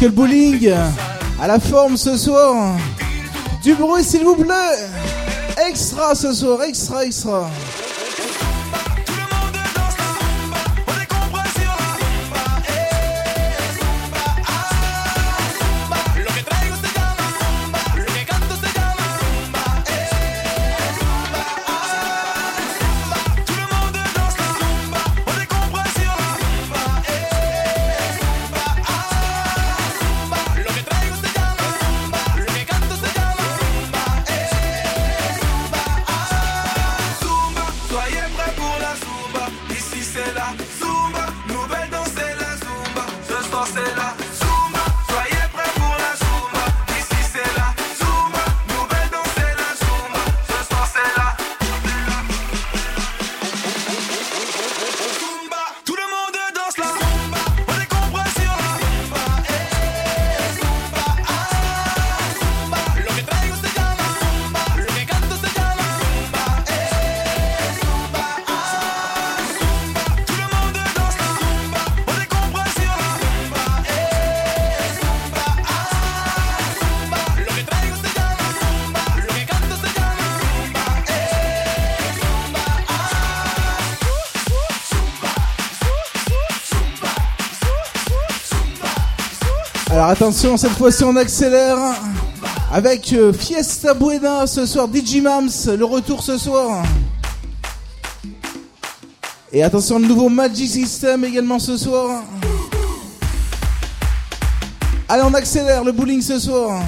que le bowling à la forme ce soir. Du bruit s'il vous plaît. Extra ce soir, extra, extra. no será. attention, cette fois-ci on accélère avec euh, Fiesta Buena ce soir, DJ Mams, le retour ce soir. Et attention, le nouveau Magic System également ce soir. Allez, on accélère le bowling ce soir.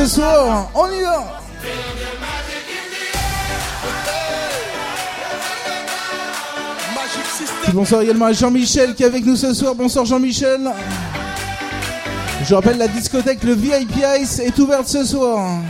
ce soir. On y va. Bonsoir également à Jean-Michel qui est avec nous ce soir. Bonsoir Jean-Michel. Je rappelle la discothèque, le VIP Ice est ouverte ce soir.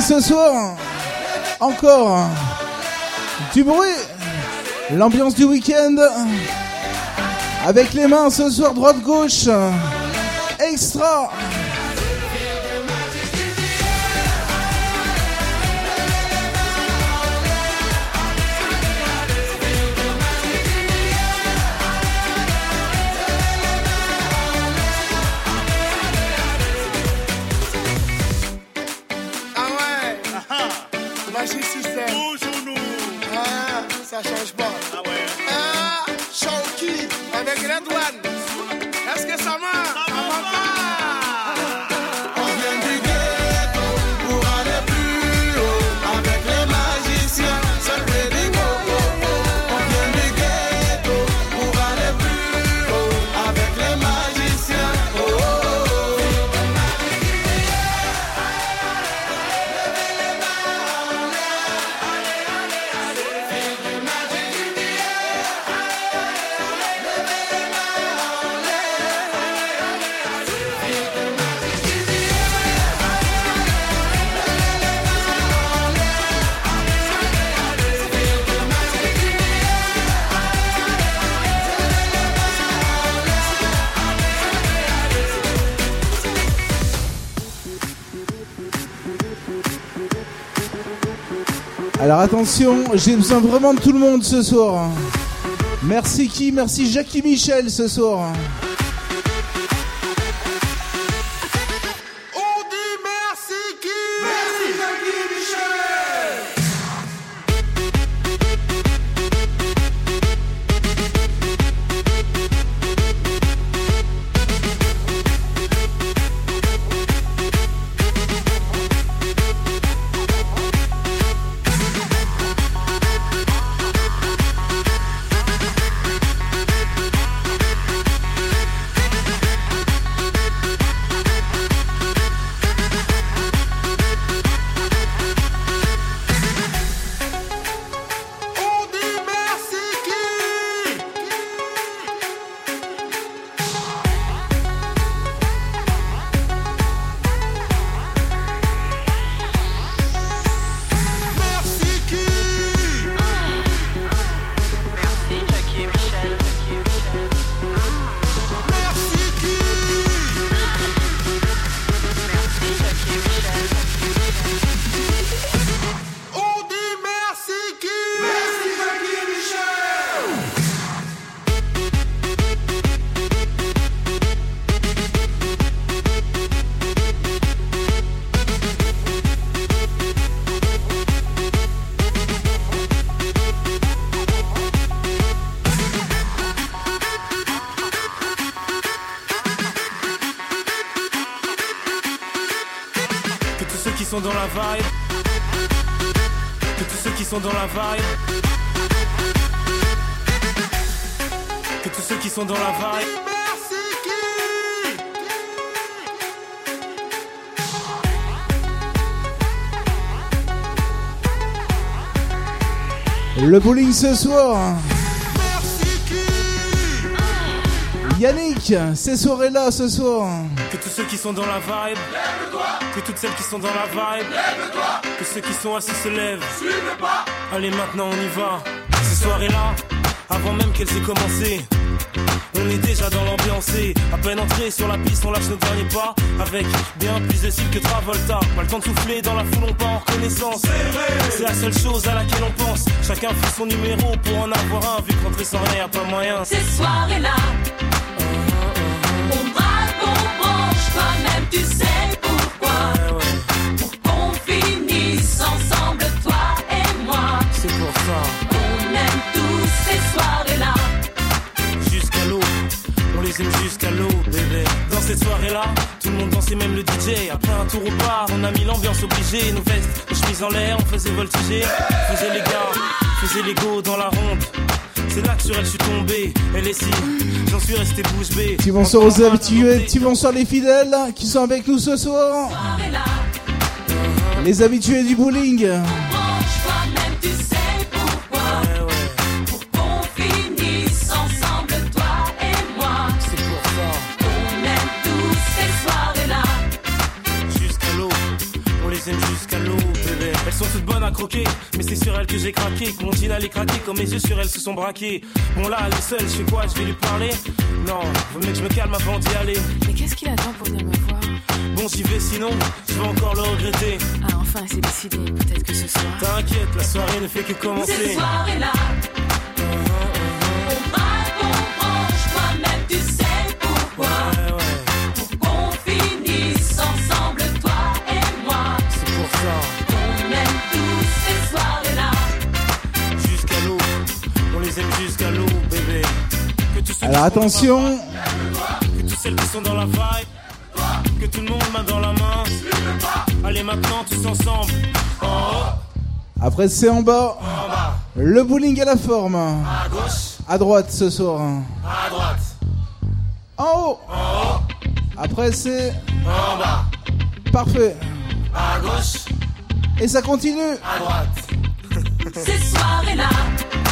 ce soir. Encore du bruit. L'ambiance du week-end. Avec les mains ce soir, droite-gauche. Extra. Alors attention, j'ai besoin vraiment de tout le monde ce soir. Merci qui Merci Jackie Michel ce soir. Que tous ceux qui sont dans la vibe. Le bowling ce soir. Yannick, ces soirées-là ce soir. Que tous ceux qui sont dans la vibe. Que toutes celles qui sont dans la vibe. Que ceux qui sont assis se lèvent. Allez, maintenant on y va. Ces soirées-là, avant même qu'elles aient commencé. On est déjà dans l'ambiance et à peine entré sur la piste, on lâche nos derniers pas avec bien plus de style que Travolta. Pas le temps de souffler dans la foule, on part en reconnaissance. C'est la seule chose à laquelle on pense. Chacun fait son numéro pour en avoir un, vu que rentrer sans rien, pas moyen. Ces soirées-là, on braque, on branche, toi-même tu sais l'ambiance obligée. Nos vestes, nos chemises en l'air, on faisait voltiger. Faisait les gars, faisait les go dans la ronde. C'est là que sur elle je suis tombé. Elle est si, j'en suis resté bouche bée. Petit bonsoir aux habitués, petit bonsoir les fidèles qui sont avec nous ce soir. Les habitués du bowling. Que j'ai craqué. Que mon jean allait craquer, comme mes yeux sur elles se sont braqués. Bon là, elle est seule, je fais quoi? Je vais lui parler? Non, vaut mieux que je me calme avant d'y aller. Mais qu'est-ce qu'il attend pour venir me voir? Bon, j'y vais sinon, je vais encore le regretter. Ah, enfin, c'est décidé. Peut-être que ce soir. T'inquiète, la soirée ne fait que commencer. soirées-là, on Alors attention, Que toutes celles qui sont dans la vibe. Que tout le monde main dans la main. Allez maintenant tous ensemble. En haut, après c'est en bas. en bas, Le bowling à la forme. à gauche, À droite ce soir. à droite, En haut. en haut, Après c'est en bas, parfait. à gauche, Et ça continue. à droite. Ces soirées-là, on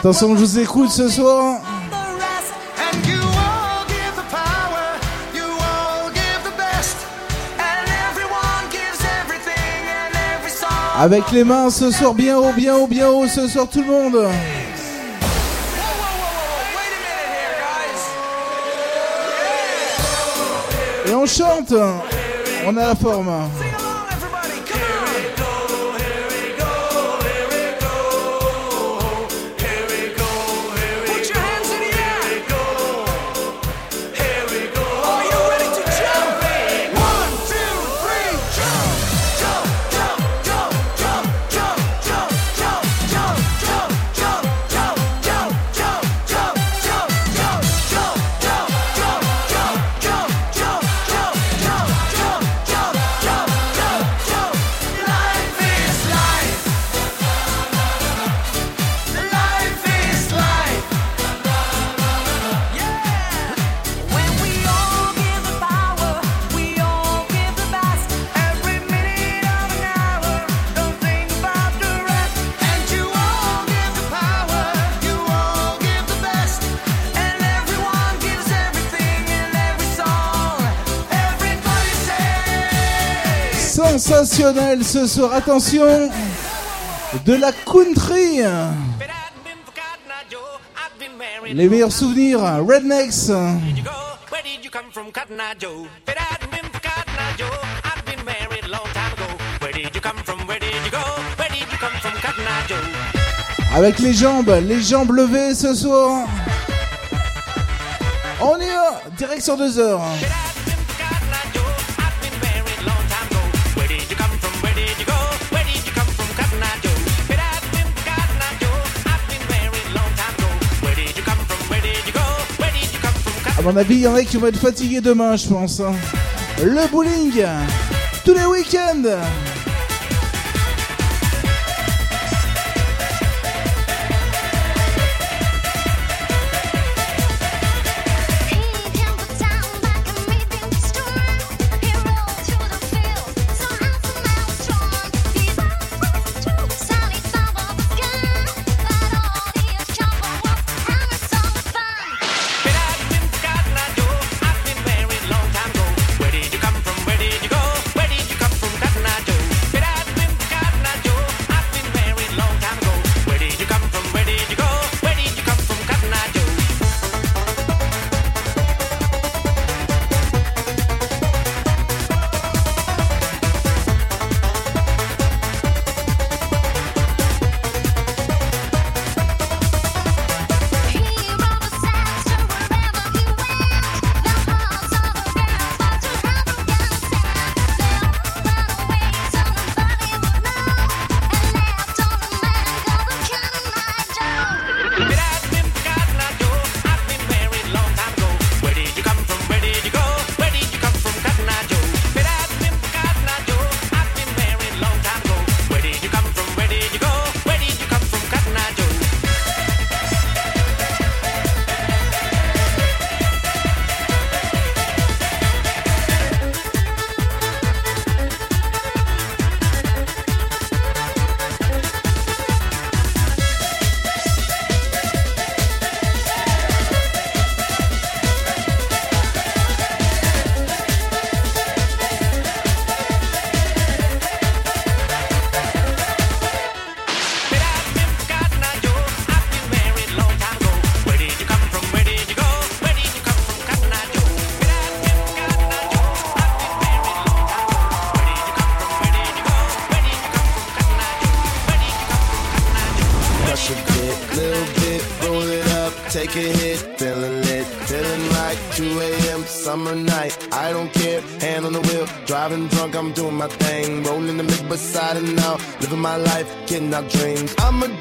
Attention, je vous écoute ce soir. Avec les mains ce soir, bien haut, bien haut, bien haut, ce soir tout le monde. Et on chante, on a la forme. sensationnel ce soir. Attention, de la country. Les meilleurs souvenirs, Rednecks. Avec les jambes, les jambes levées ce soir. On y va, direction 2 heures. À mon avis, il y en a qui vont être fatigués demain, je pense. Hein. Le bowling, tous les week-ends. dreams. I'm a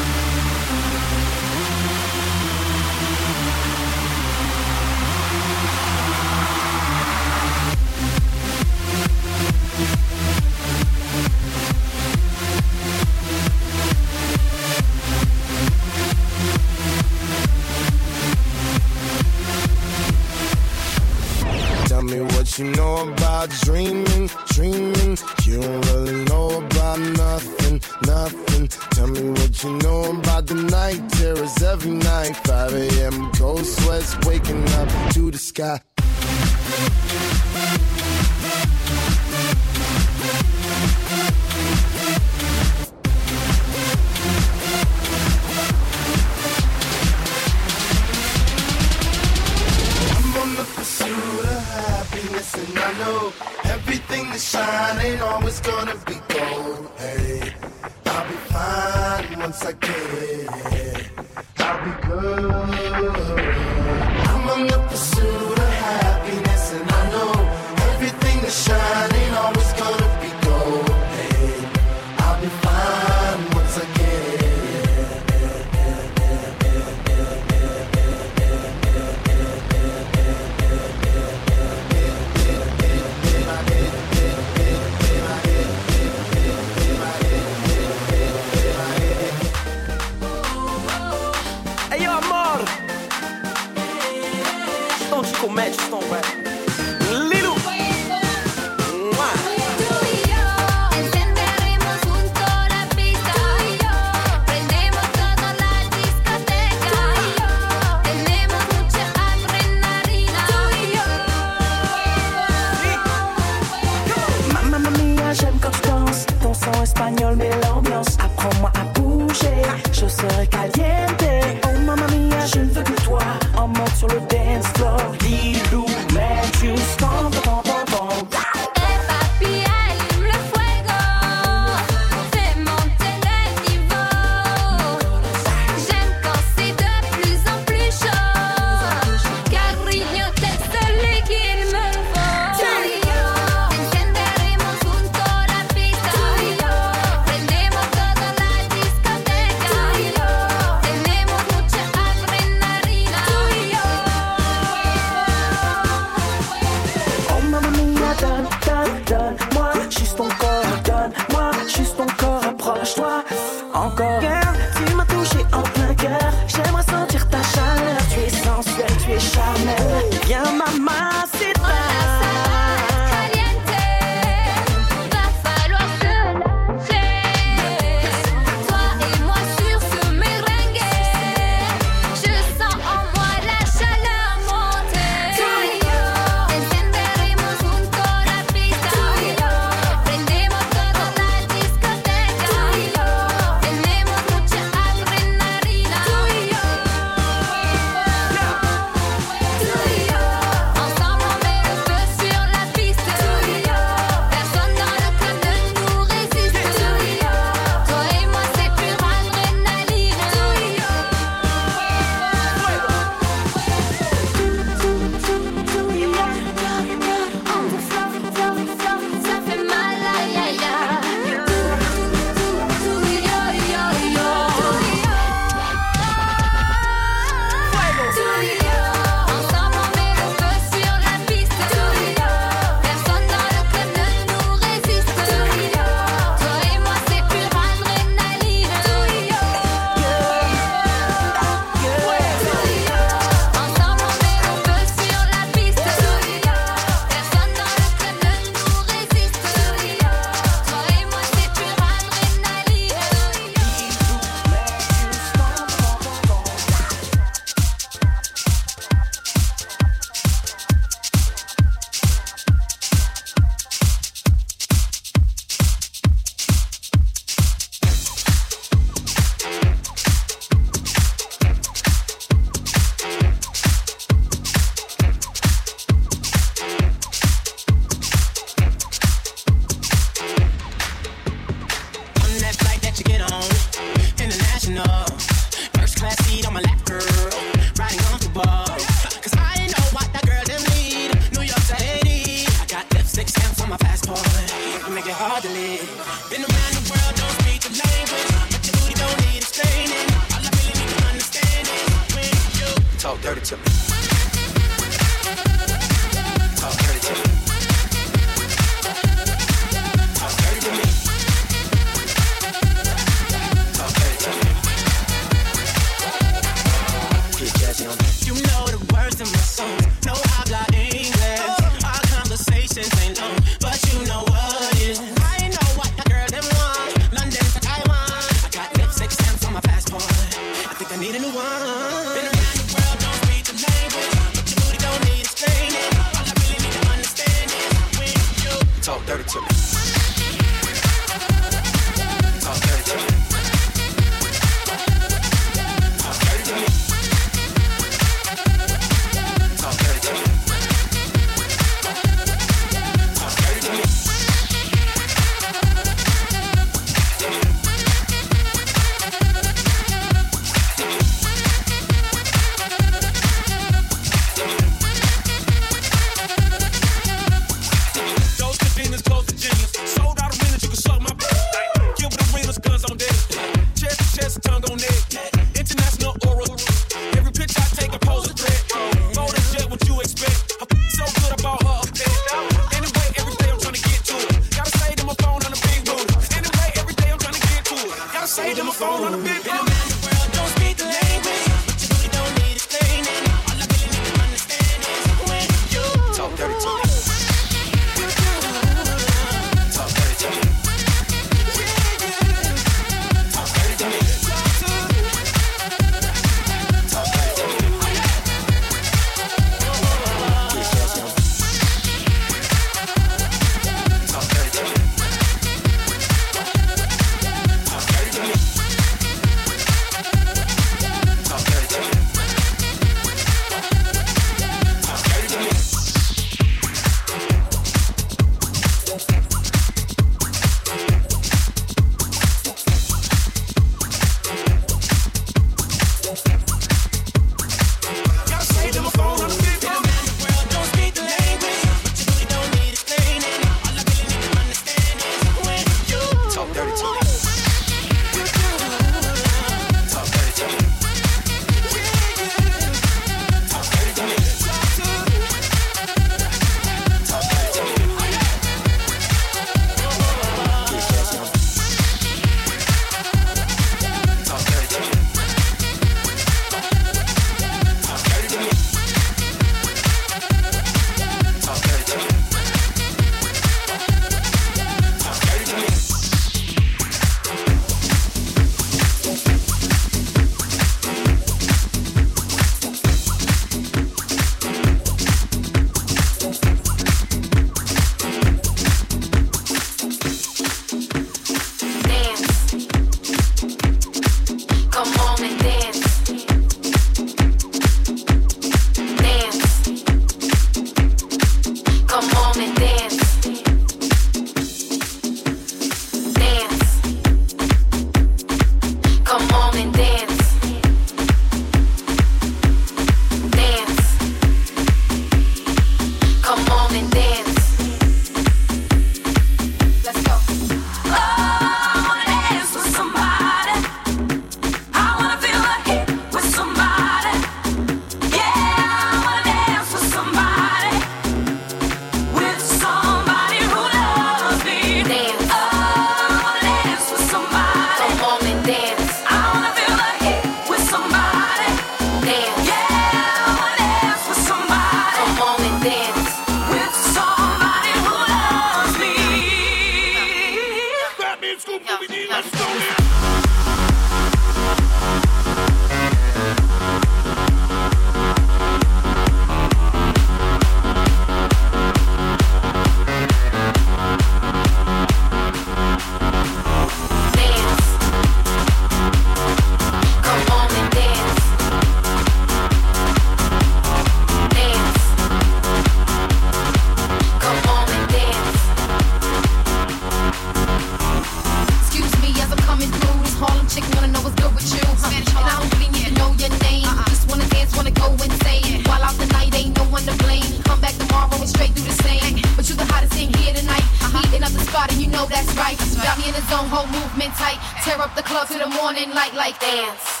in the zone, whole movement tight. Tear up the club to the morning light, like dance.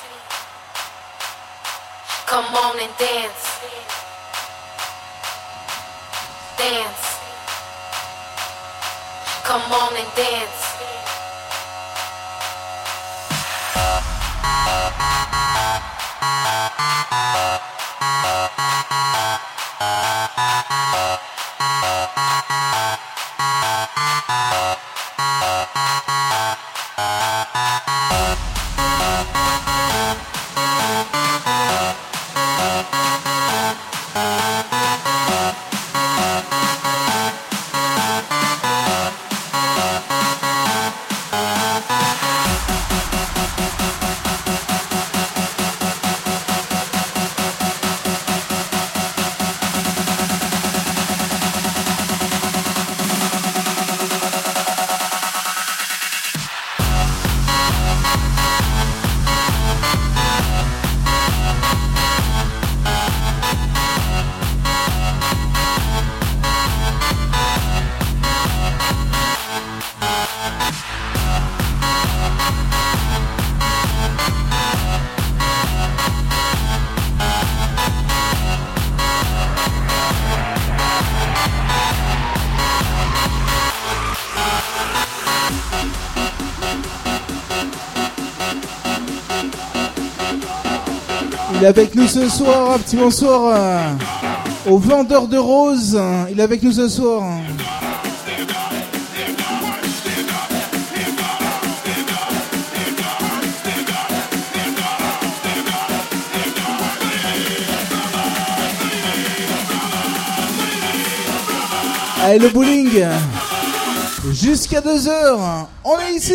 Come on and dance. Dance. Come on and dance. Avec nous ce soir. Petit bonsoir euh, au vendeur de roses. Il est avec nous ce soir. Allez, le bowling. Jusqu'à 2h. On est ici.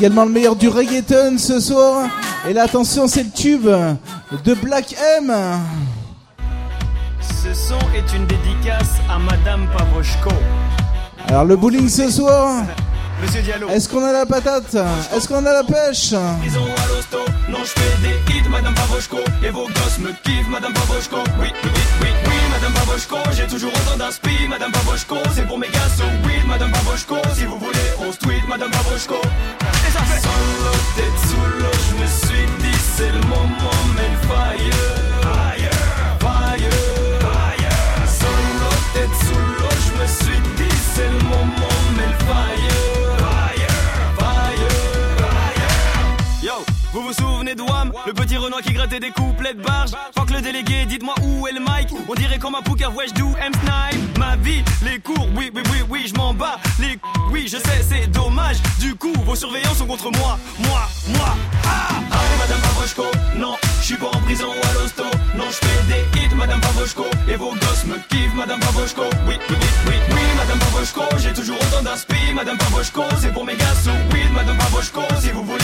Également le meilleur du reggaeton ce soir. Et là, attention, c'est le tube de Black M. Ce son est une dédicace à Madame Pavoshko. Alors le bowling ce soir. Monsieur Diallo. Est-ce qu'on a la patate? Est-ce qu'on a la pêche? Disons à l'hosto, non je fais des hits, Madame Pavoshko Et vos gosses me kiffent, Madame Pavoshko Oui, oui, oui, oui, Madame Pavoshko J'ai toujours autant d'inspi, Madame Pavoshko C'est pour mes gars, so weed, Madame Pavoshko Si vous voulez, on se tweet, Madame Pavoshko Solo, tête sous l'eau, je me suis dit C'est le moment, mais fire Fire, fire, fire Solo, tête sous l'eau, je me suis dit C'est le moment, mais fire Fire, fire, fire Yo, vous vous souvenez mes doigts. Le petit Renoir qui grattait des couplets de barge. Fuck le délégué, dites-moi où est le mic. On dirait comme un poker, ouais, do M snipe? Ma vie, les cours, oui, oui, oui, oui, je m'en bats. Les oui, je sais, c'est dommage. Du coup, vos surveillants sont contre moi. Moi, moi, ah! Allez, madame Pavrochko, non, je suis pas en prison ou à l'hosto. Non, je fais des hits, madame Pavrochko. Et vos gosses me kiffent, madame Pavrochko. Oui, oui, oui, oui, oui, madame Pavrochko. J'ai toujours autant d'inspi, madame Pavrochko. C'est pour mes gars sous weed, madame Pavrochko. Si vous voulez,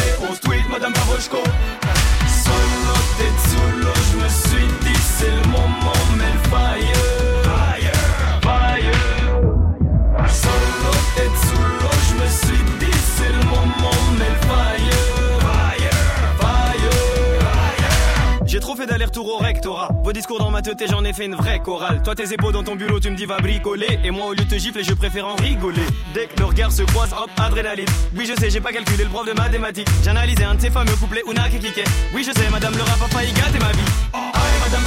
discours dans ma tête, j'en ai fait une vraie chorale. Toi, tes épaules dans ton bulot, tu me dis va bricoler. Et moi, au lieu de te gifler, je préfère en rigoler. Dès que le regard se croise, hop, adrénaline. Oui, je sais, j'ai pas calculé le prof de mathématiques. J'ai analysé un de ces fameux couplets Una qui. Oui, je sais, madame le rap a failli gâter ma vie. Allez, madame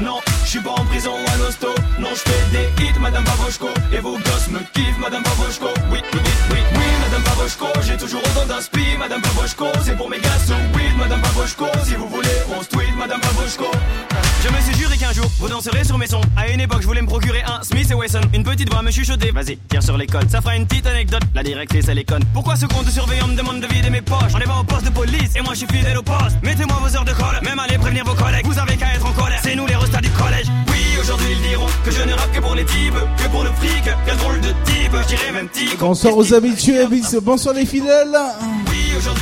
Non, je suis pas en prison à l'hosto. Non, je des hits, madame Pavrochko. Et vos gosses me kiffent, madame Pavrochko. Oui, oui, oui, oui, madame Pavrochko. J'ai toujours autant d'inspi, madame Pavrochko. C'est pour mes gars sous weed, madame Pavrochko. Si vous voulez, on se tweet, madame Pavrochko. Je me suis juré qu'un jour, vous danserez sur mes sons. À une époque, je voulais me procurer un Smith et Wesson. Une petite voix me chuchotait. Vas-y, tire sur les codes. Ça fera une petite anecdote. La directrice, elle est conne. Pourquoi ce compte de surveillant me demande de vider mes poches? On est pas au poste de police et moi je suis fidèle au poste. Mettez-moi vos heures de colle. Même allez prévenir vos collègues. Vous avez qu'à être en colère. C'est nous les restats du collège. Oui, aujourd'hui ils diront que je ne rappe que pour les types, que pour le fric. Quel drôle de type, je dirais même type. Bonsoir aux habitués, bonsoir les fidèles.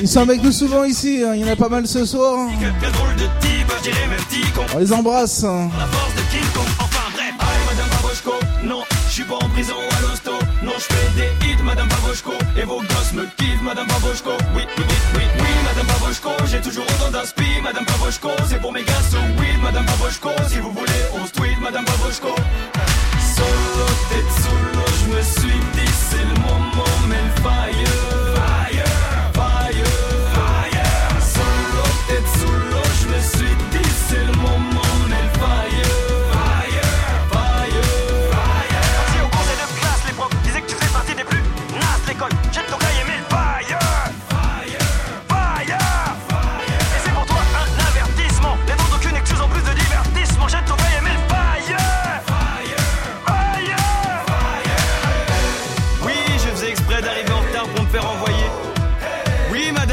Ils sont avec nous souvent ici, hein, il y en a pas mal ce soir. Quel drôle de type, je dirais même type. On les embrasse. Non, je suis pas en prison à l'hosto. Non, je fais des hits, madame Pavrochko. Et vos gosses me kiffent, madame Pavrochko. Oui, oui, oui, oui, oui, madame Pavrochko. J'ai toujours autant d'inspi, madame Pavrochko. C'est pour mes gars sous weed, madame Pavrochko. Si vous voulez, on se tweet, madame Pavrochko. Solo, tête l'eau, je me suis dit, c'est le moment, mais le. Fire,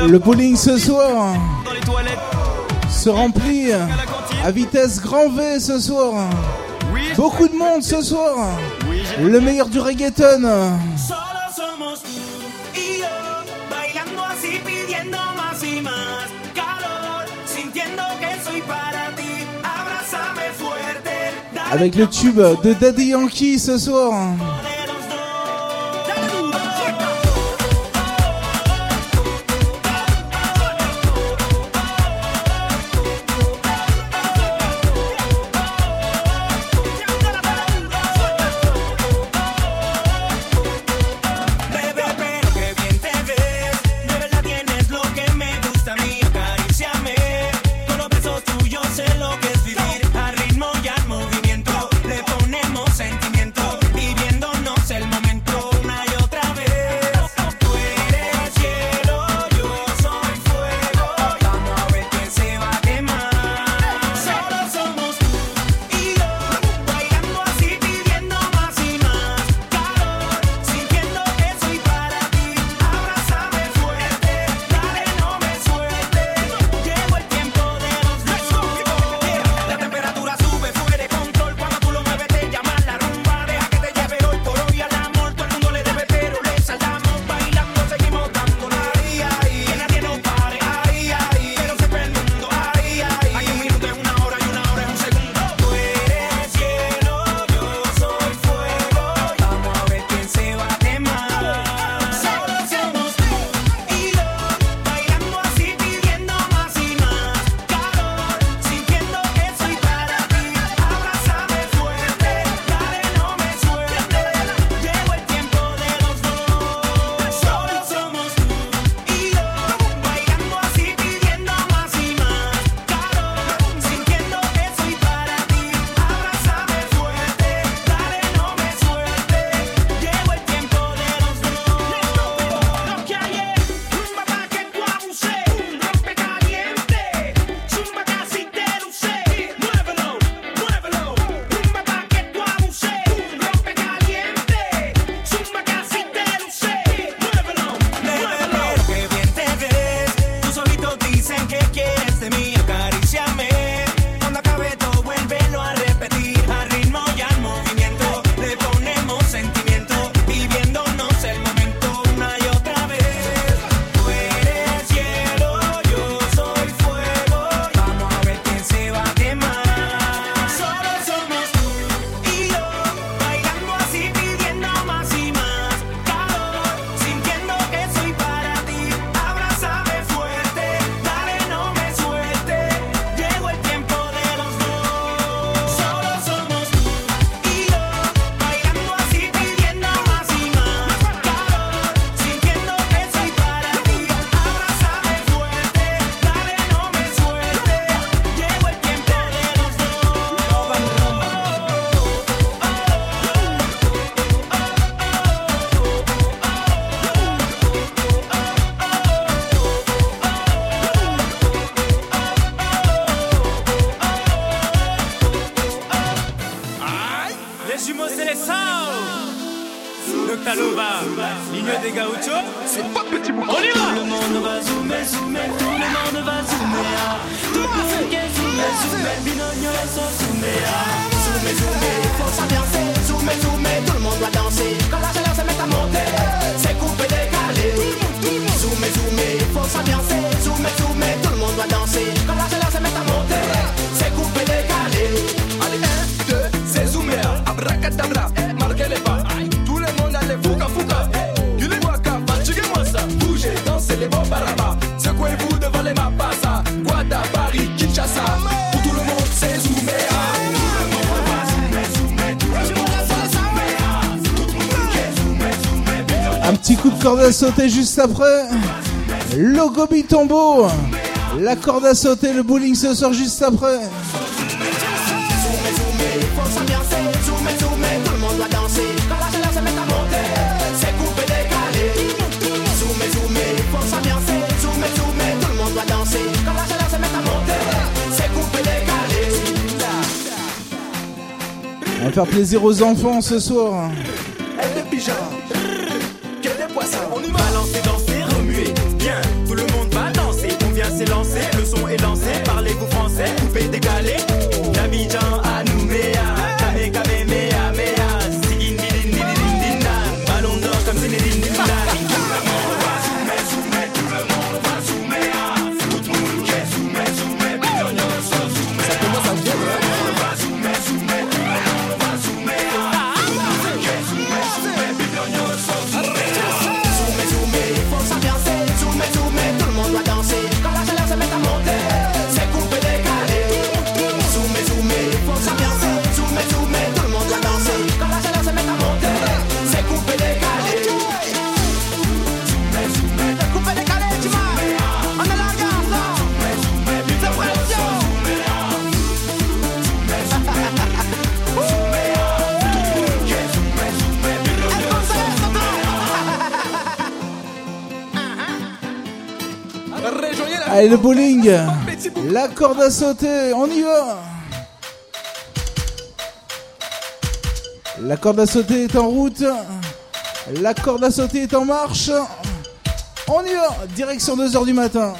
Le bowling ce soir toilettes. se remplit à vitesse grand V ce soir. Beaucoup de monde ce soir. Le meilleur du reggaeton. Avec le tube de Daddy Yankee ce soir. c'était juste après. Logo Bitombo. La corde à sauter, le bowling se sort juste après. On va faire plaisir aux enfants ce soir. Le bowling, la corde à sauter, on y va. La corde à sauter est en route. La corde à sauter est en marche. On y va, direction 2h du matin.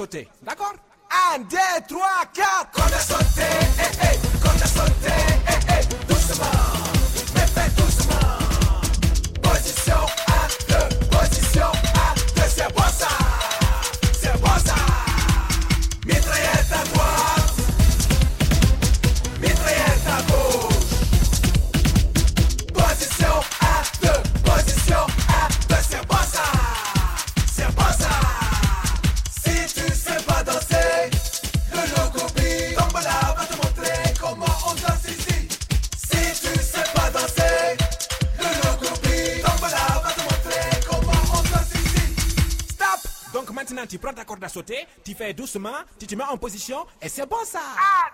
sauter. sauter, tu fais doucement, tu te mets en position et c'est bon ça. Ah,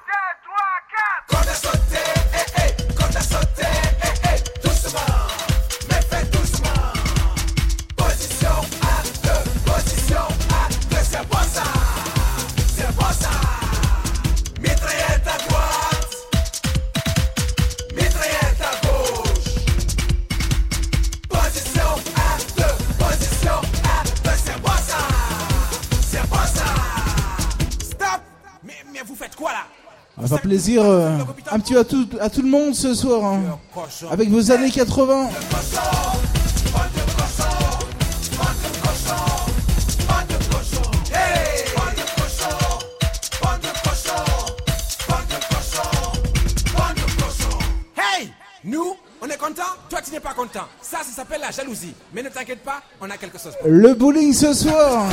fera plaisir euh, un petit peu à tout, à tout le monde ce soir. Hein. Avec vos années 80. Hey Nous, on est content, toi tu n'es pas content. Ça, ça s'appelle la jalousie. Mais ne t'inquiète pas, on a quelque chose. Le bowling ce soir.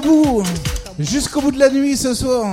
bout, jusqu'au bout de la nuit ce soir.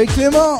avec Clément.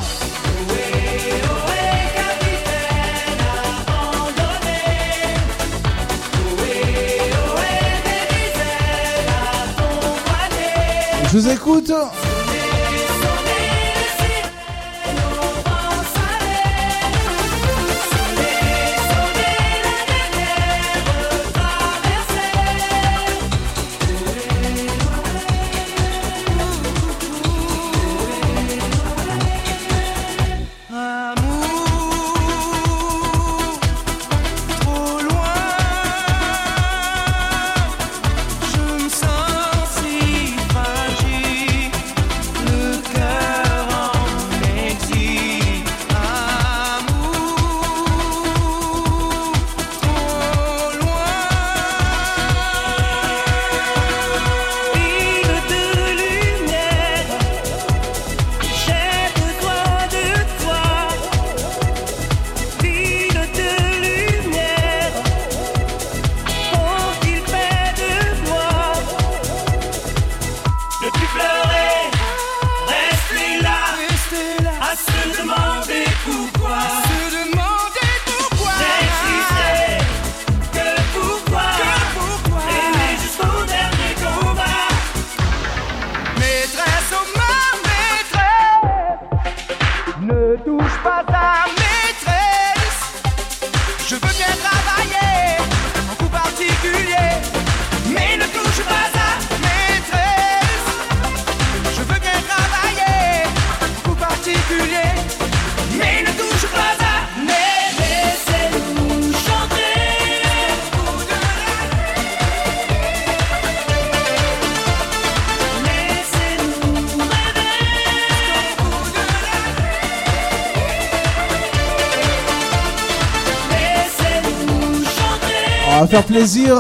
faire plaisir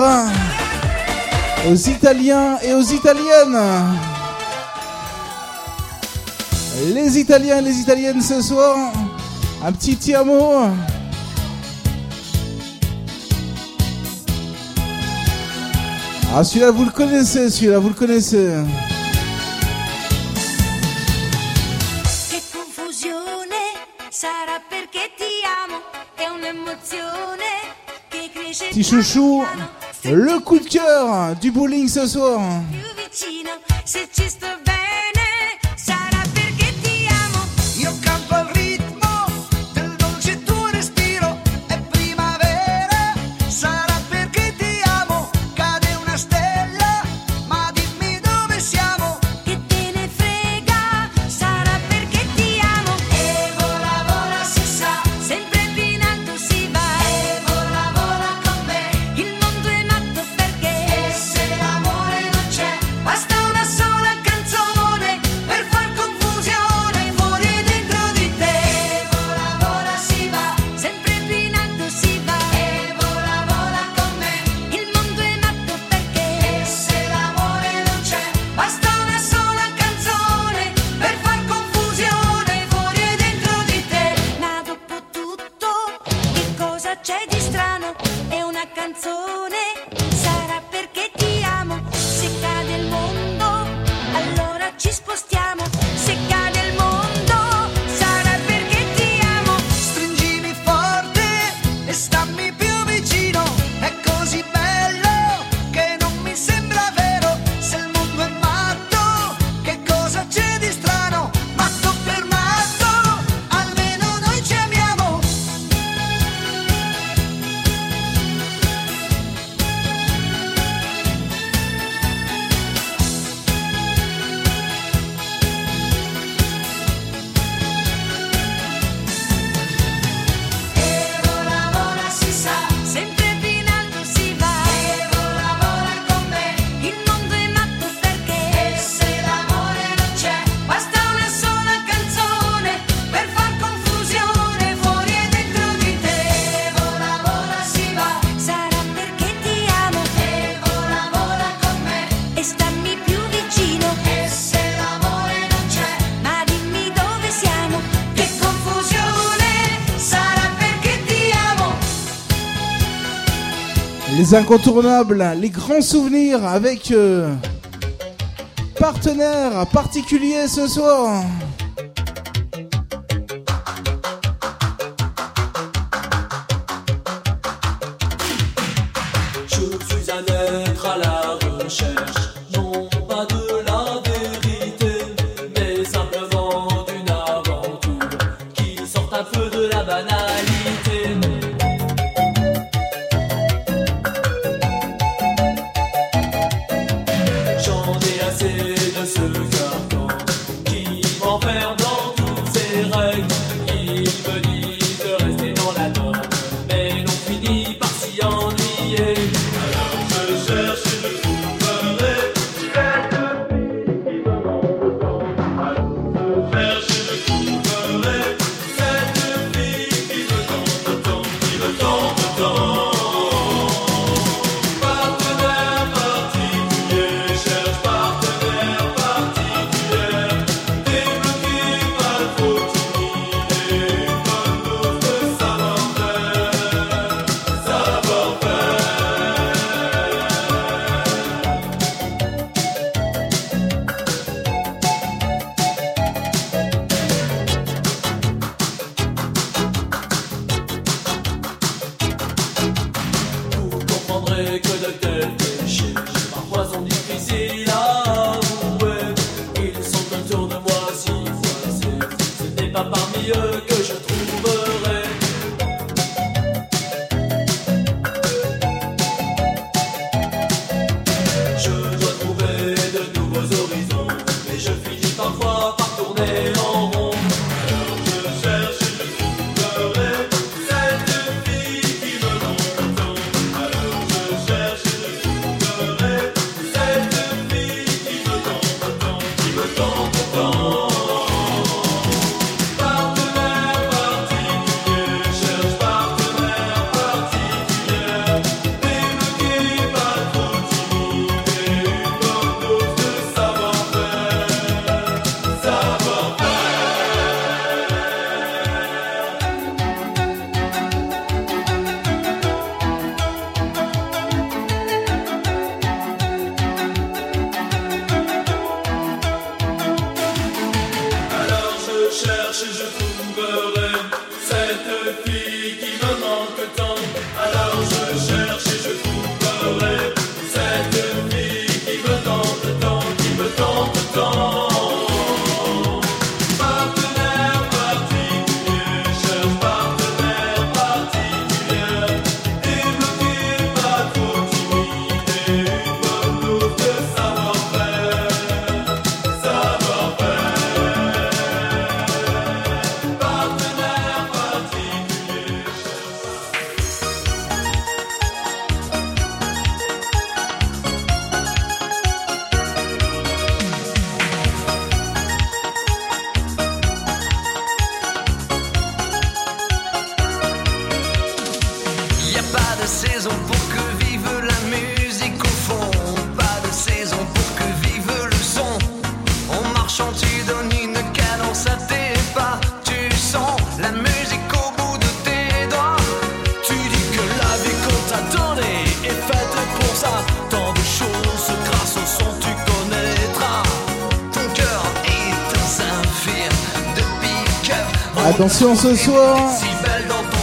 aux Italiens et aux Italiennes. Les Italiens et les Italiennes ce soir, un petit tiamo. Ah celui-là vous le connaissez, celui-là vous le connaissez. petit chouchou, le coup de cœur du bowling ce soir. Incontournables, les grands souvenirs avec euh, partenaires particuliers ce soir.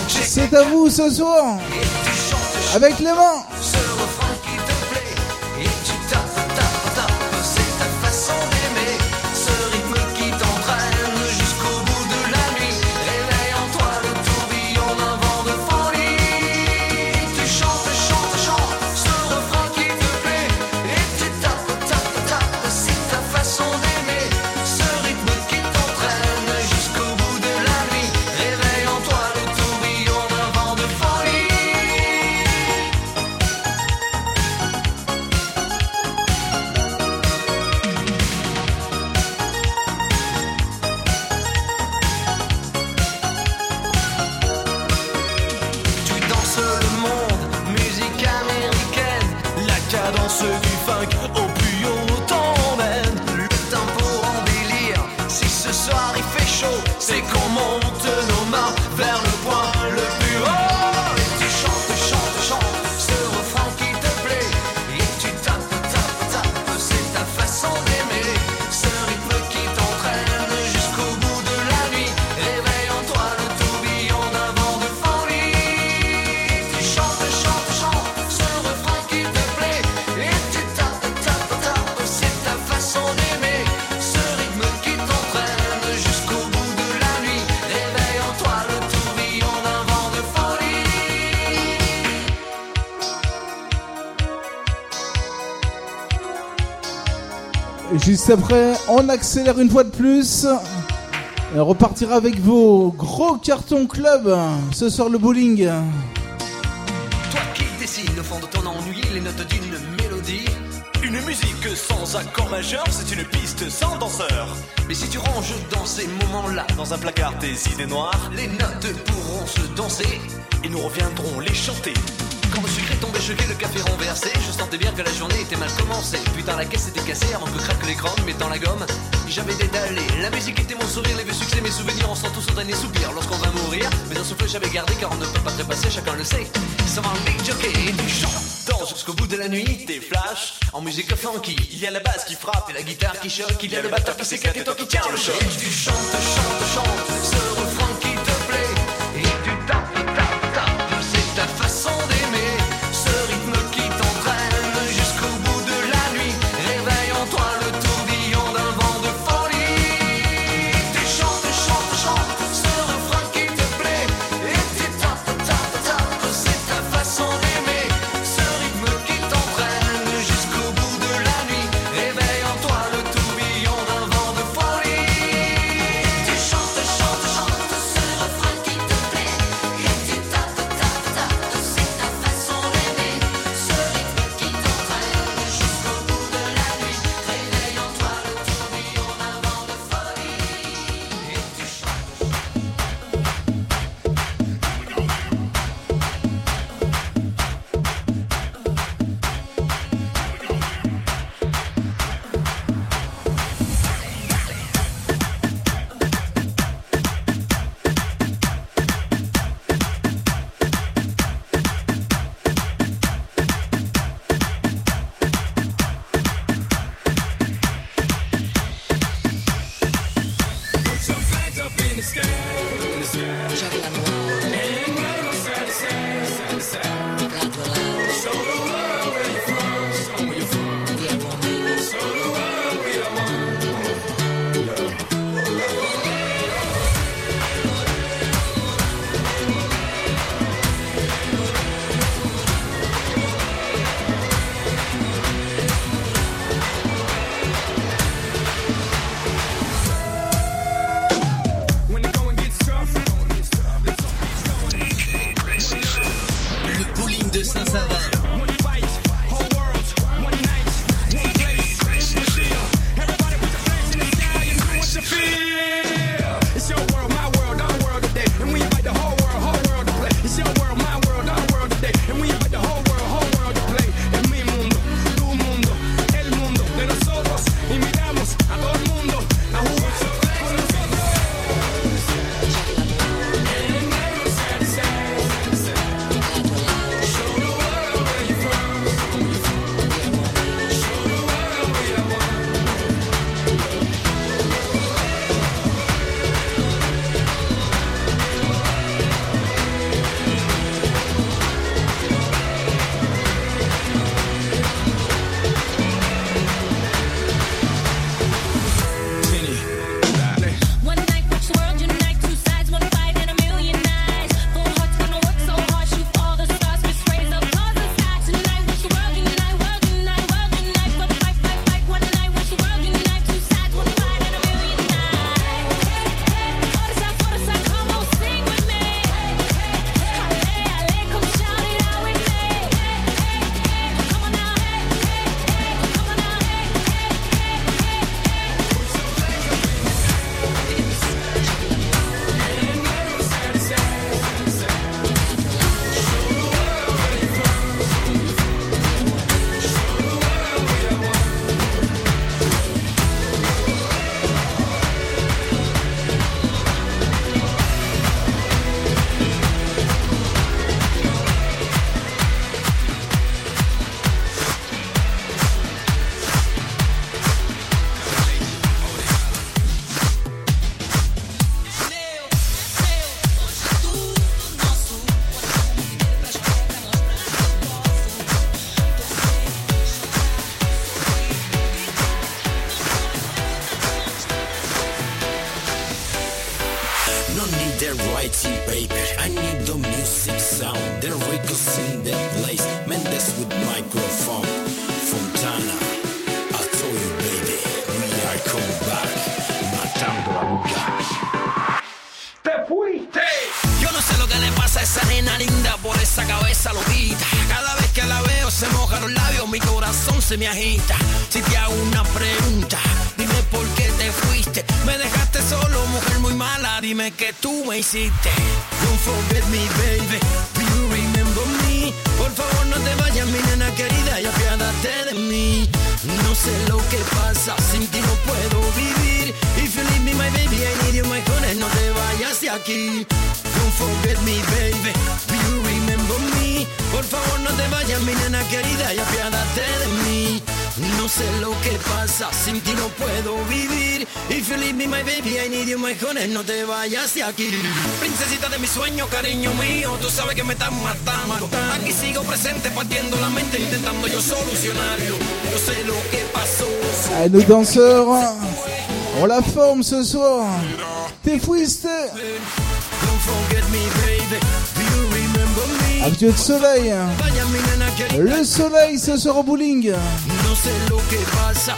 C'est à vous ce soir. Avec les mains. Juste après, on accélère une fois de plus. Repartira avec vos gros cartons club. Ce soir, le bowling. Toi qui dessines au fond de ton ennui les notes d'une mélodie. Une musique sans accord majeur, c'est une piste sans danseur. Mais si tu ranges dans ces moments-là, Dans un placard tes idées noires, les notes pourront se danser. et nous reviendrons les chanter. Le sucré tombait choqué, le café renversé, je sentais bien que la journée était mal commencée. Putain, la caisse était cassée avant que craque l'écran, mettant la gomme. J'avais dédalé, la musique était mon sourire, les vieux succès, mes souvenirs, on sent tous un dernier soupir lorsqu'on va mourir. Mais un souffle j'avais gardé car on ne peut pas trépasser, chacun le sait. Ça va un big jockey et tu chantes jusqu'au bout de la nuit. Des flashs, En musique funky, il y a la basse qui frappe et la guitare qui choque, il y a le batteur qui s'éclate et toi qui tiens le choc. Tu chantes, chantes, sueño, cariño mío, tú sabes que me estás matando. Aquí sigo presente, partiendo la mente, intentando yo solucionarlo. Yo sé lo que pasó. Allez, nos danseurs, on la forme ce soir. T'es fuiste Don't forget me, baby. Do you remember me? Un de soleil. Le soleil ce soir au bowling. No pasa,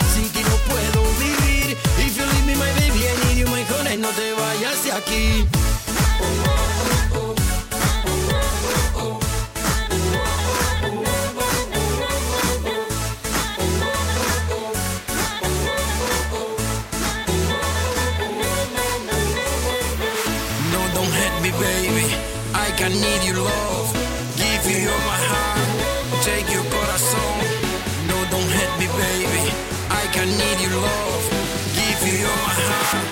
Take your corazón. No, don't hurt me, baby. I can need your love. Give you all my heart.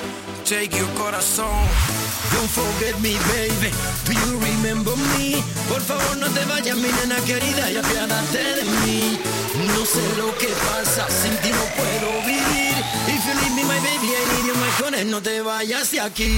Take your corazón. Don't forget me, baby. Do you remember me? Por favor, no te vayas, mi nena querida, y apiádate de mí. No sé lo que pasa, sin ti no puedo vivir. If you leave me, my baby, I need you, my honey, no te vayas de aquí.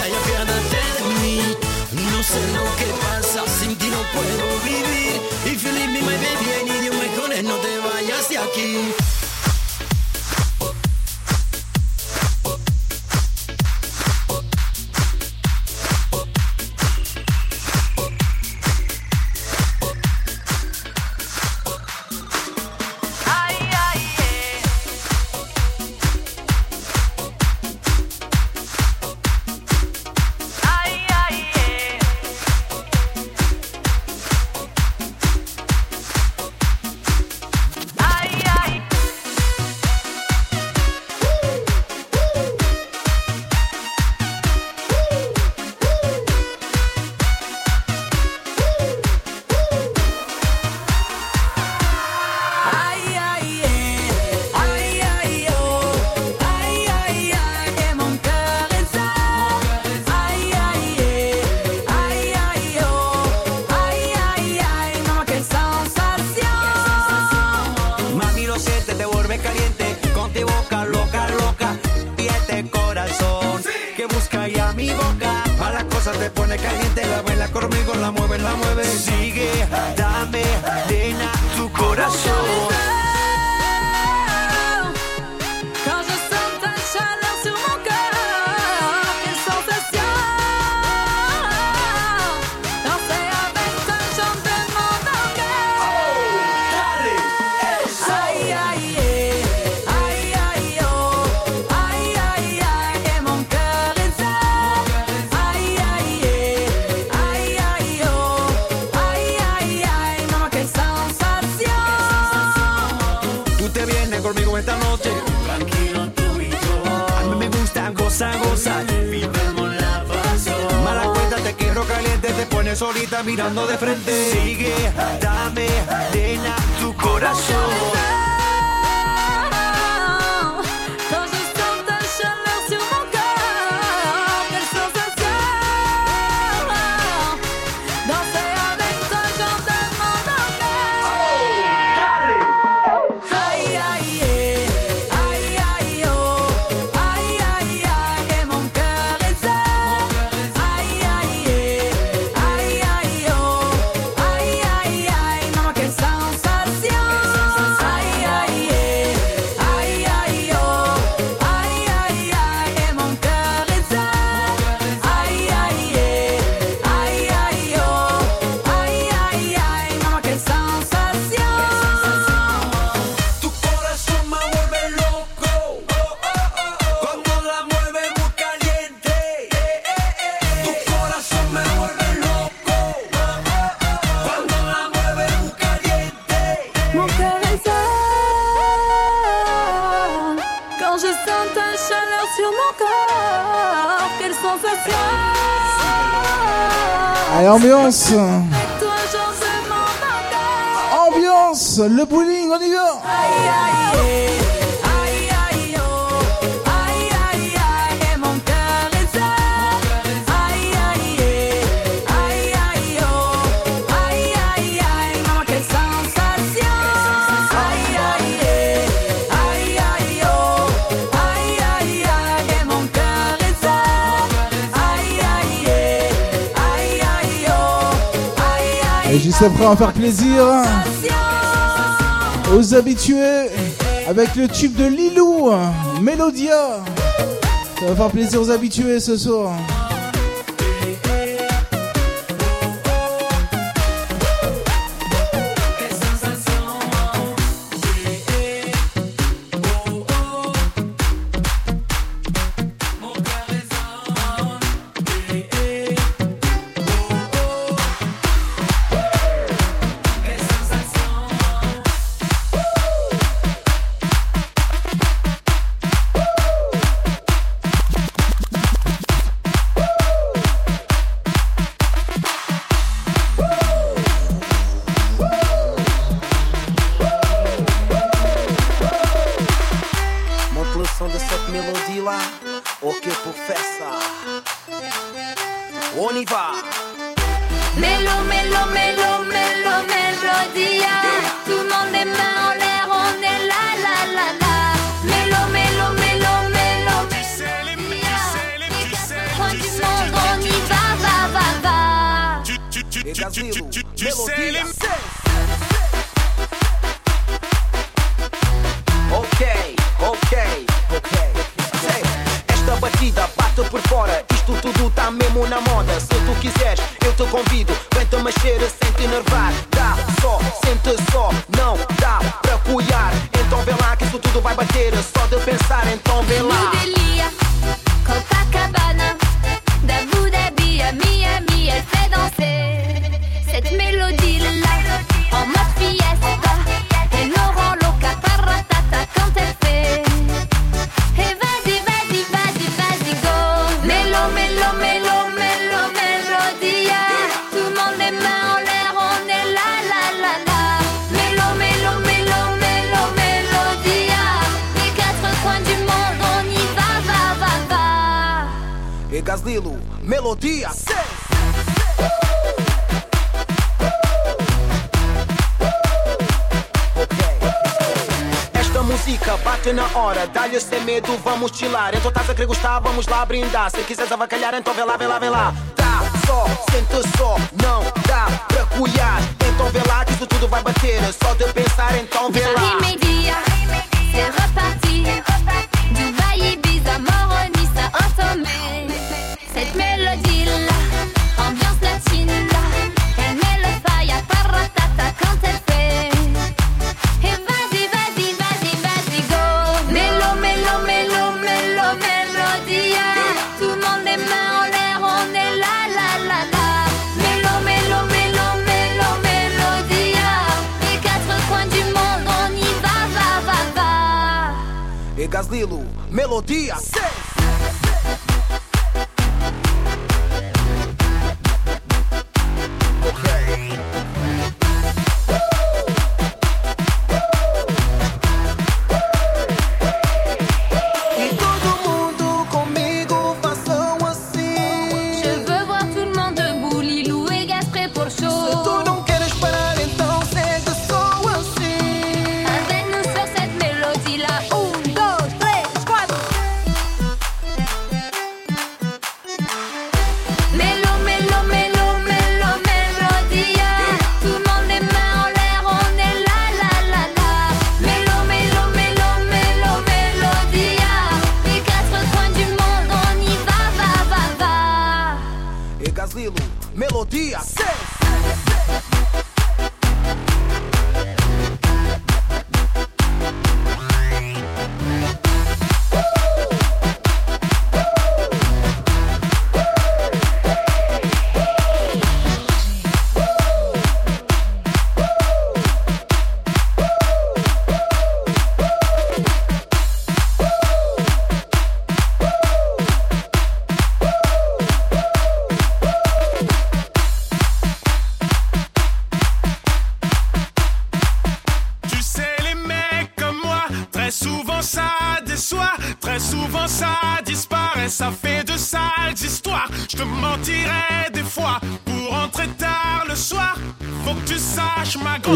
sé lo que pasa, sin ti no puedo vivir. If you leave me, my baby, I need you, my honey, no te vayas de aquí. C'est prêt en faire plaisir aux habitués avec le tube de Lilou, Mélodia. Ça va faire plaisir aux habitués ce soir.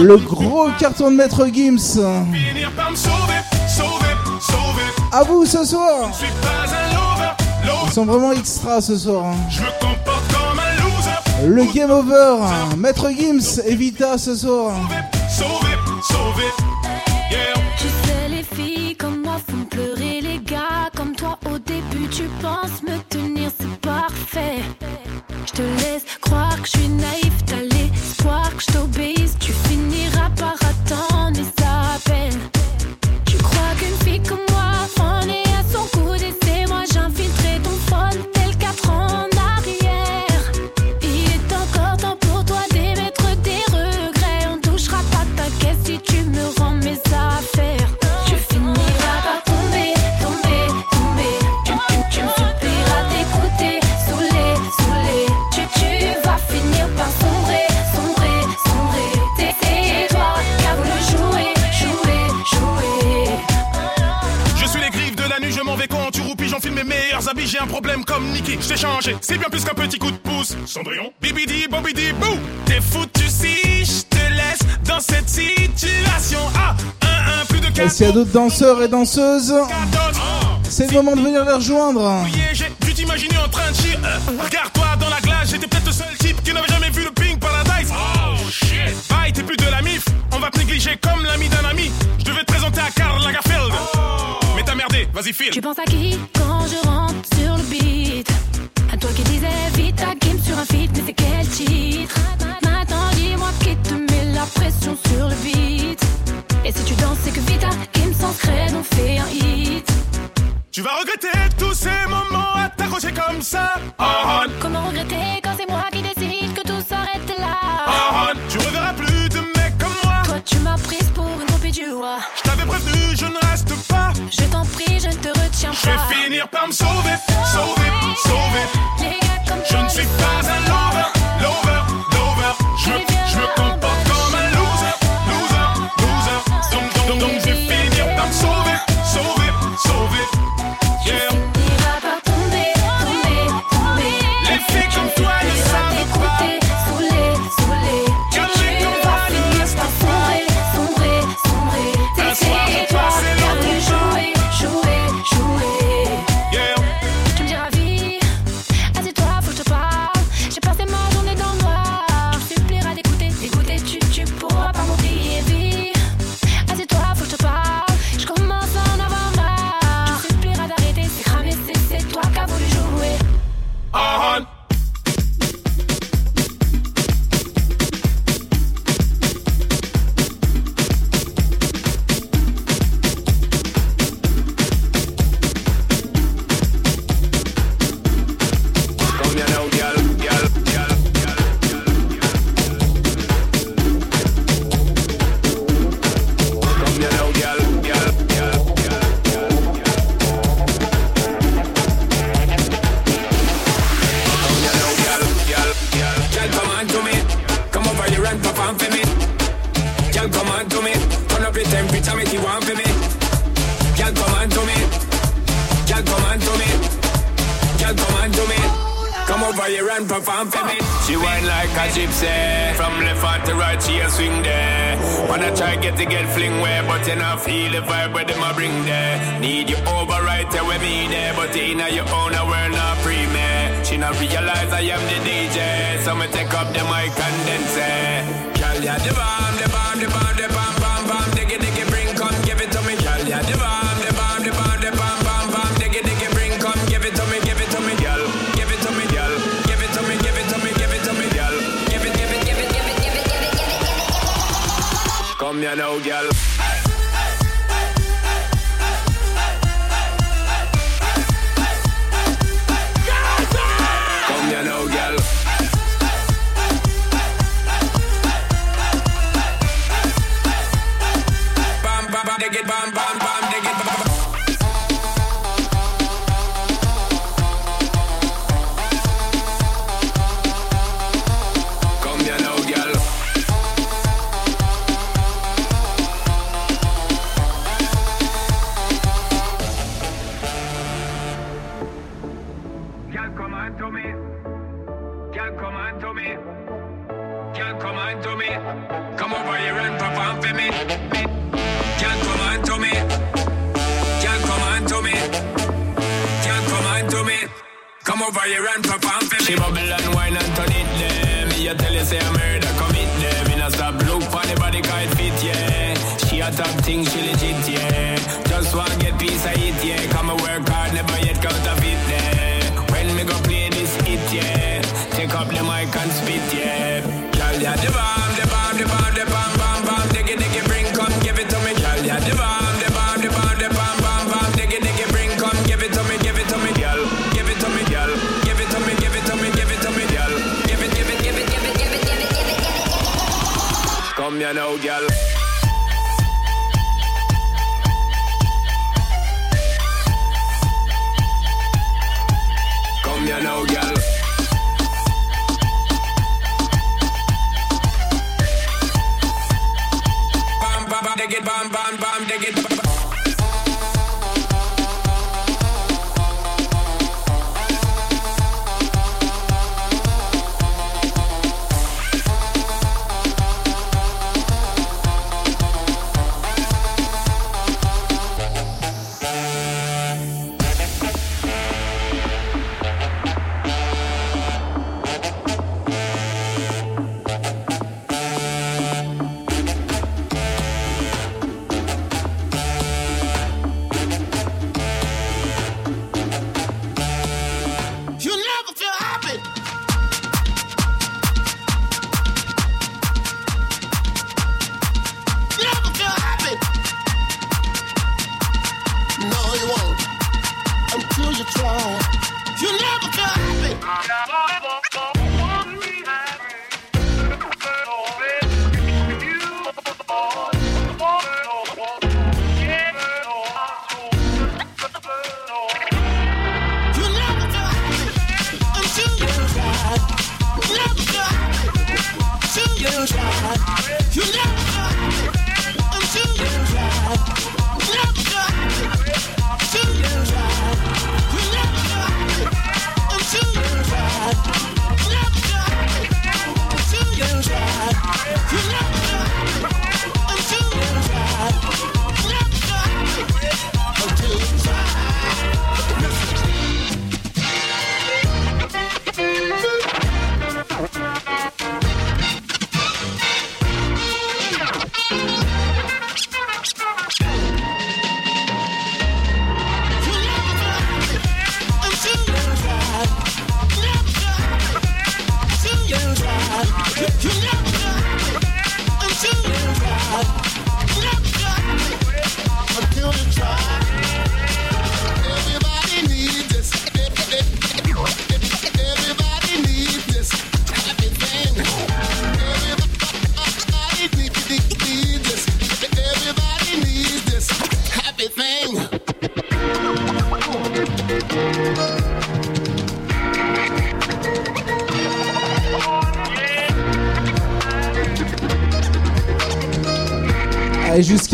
Le gros carton de Maître Gims. À vous ce soir. Ils sont vraiment extra ce soir. Hein. Le game over. Maître Gims, Evita ce soir. danseurs et danseuses. C'est le moment de venir les rejoindre. J'ai Tu t'imaginais en train de chier. Euh, regarde-toi dans la glace, j'étais peut-être le seul type qui n'avait jamais vu le Pink Paradise. Oh shit. Bye, t'es plus de la mif. On va te négliger comme l'ami d'un ami. Je devais te présenter à Karl Lagerfeld. Oh. Mais t'as merdé, vas-y file. Tu penses à qui? regretter tous ces moments à t'accrocher comme ça. Ah, ah. Comment regretter quand c'est moi qui décide que tout s'arrête là? Oh, tu reverras plus de mecs comme moi. Toi, tu m'as prise pour une copie du roi. Je t'avais prévenu, je ne reste pas. Je t'en prie, je ne te retiens pas. Je vais finir par me sauver, sauver, sauver.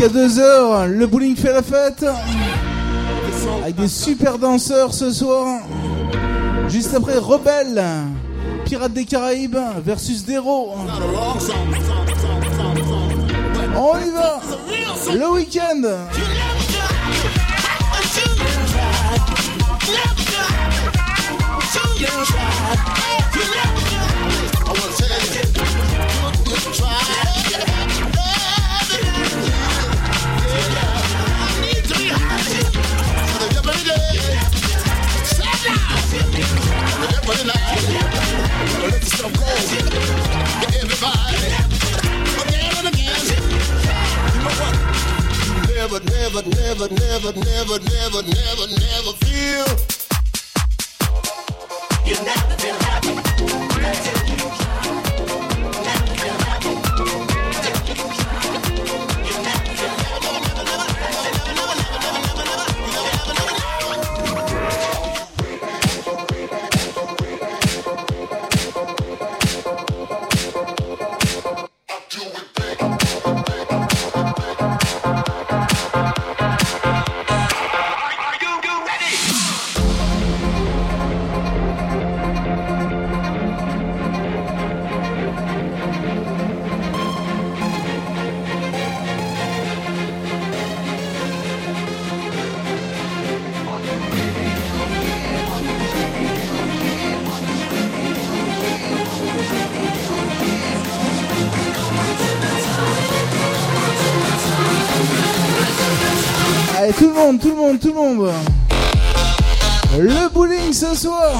jusqu'à 2h, le bowling fait la fête. Avec des super danseurs ce soir. Juste après, Rebelle, Pirates des Caraïbes versus Dero. On y va. Le week-end. You? Never, never, never, never, never, never, never, never feel. You never feel. Monde, tout le monde. Le bowling ce soir.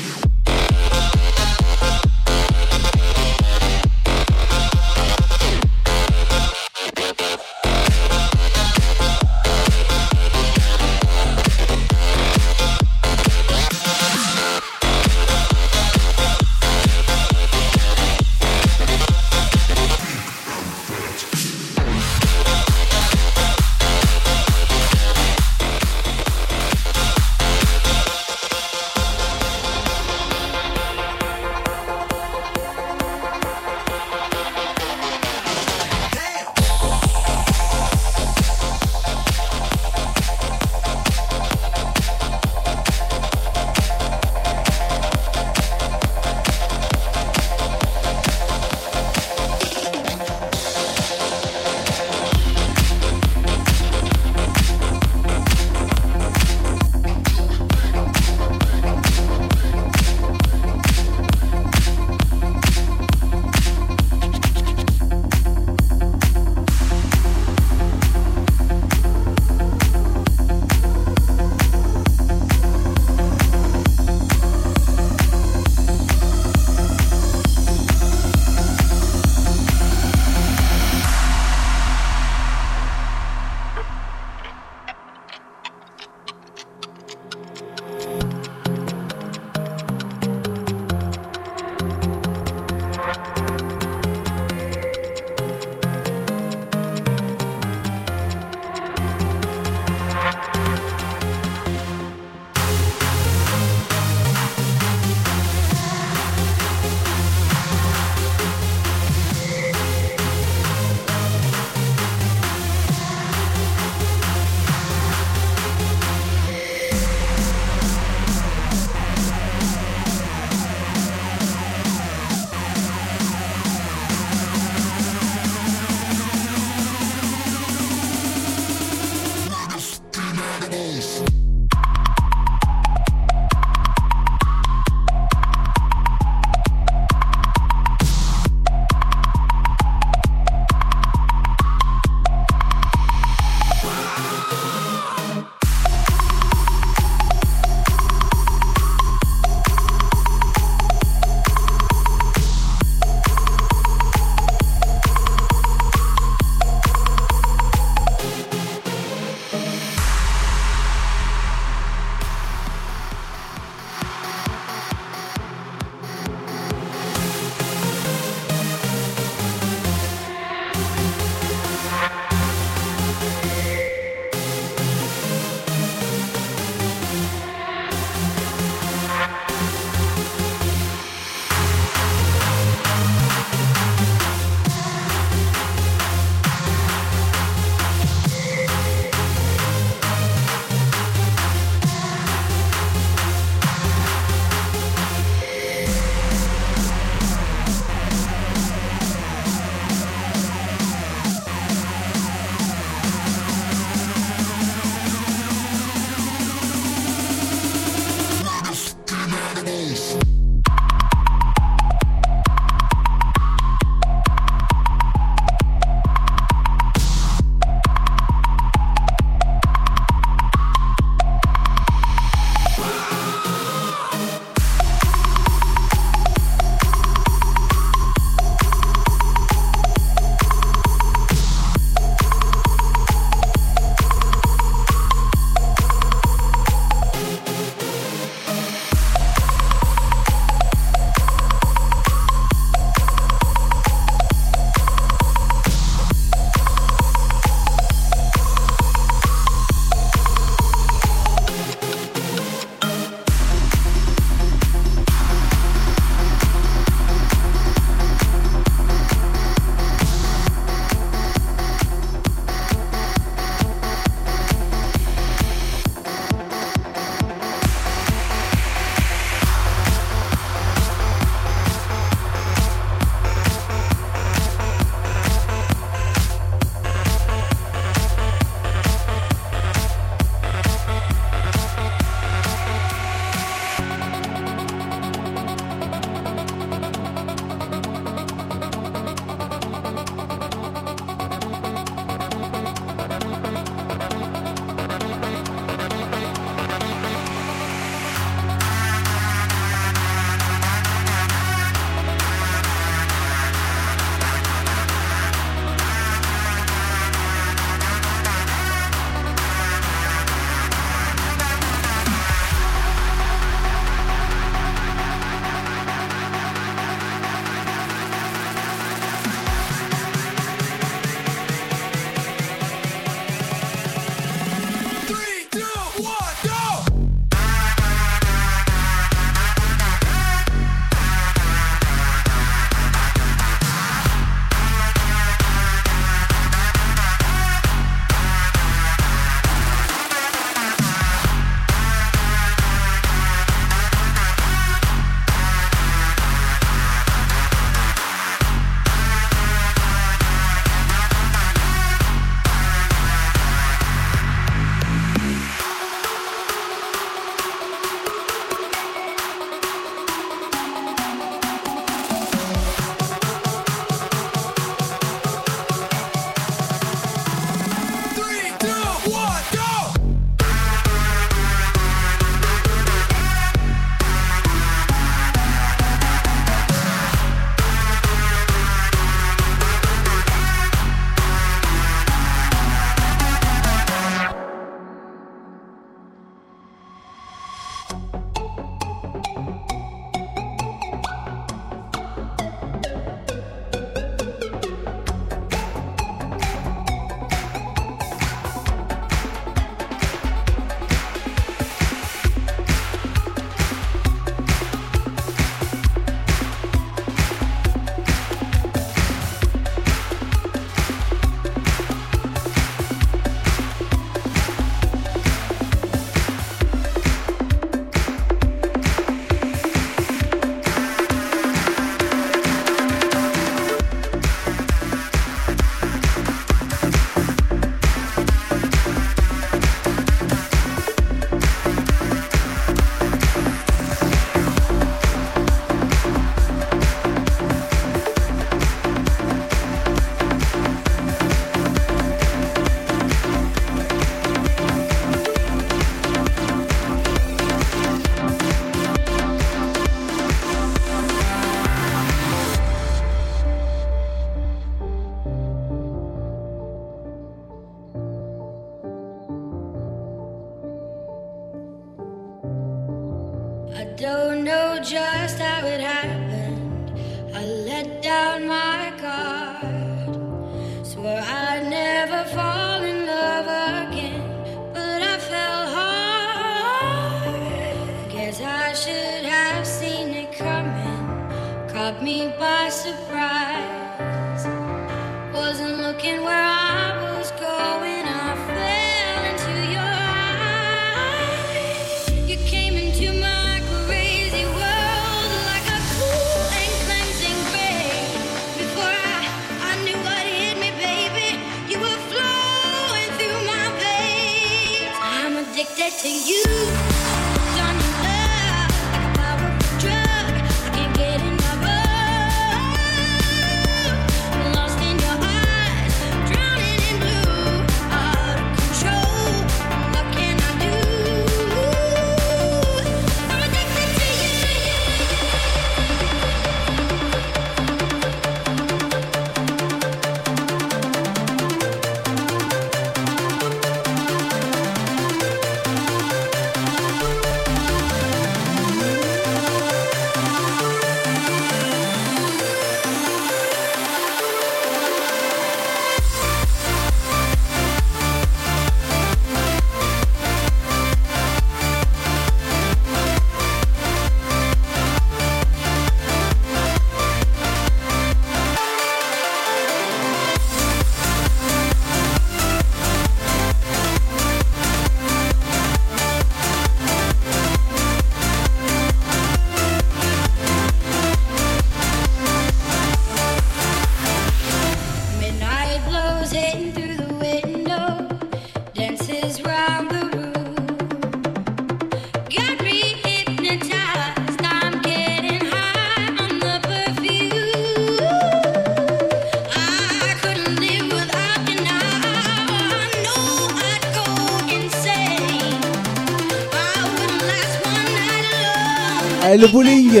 le bowling.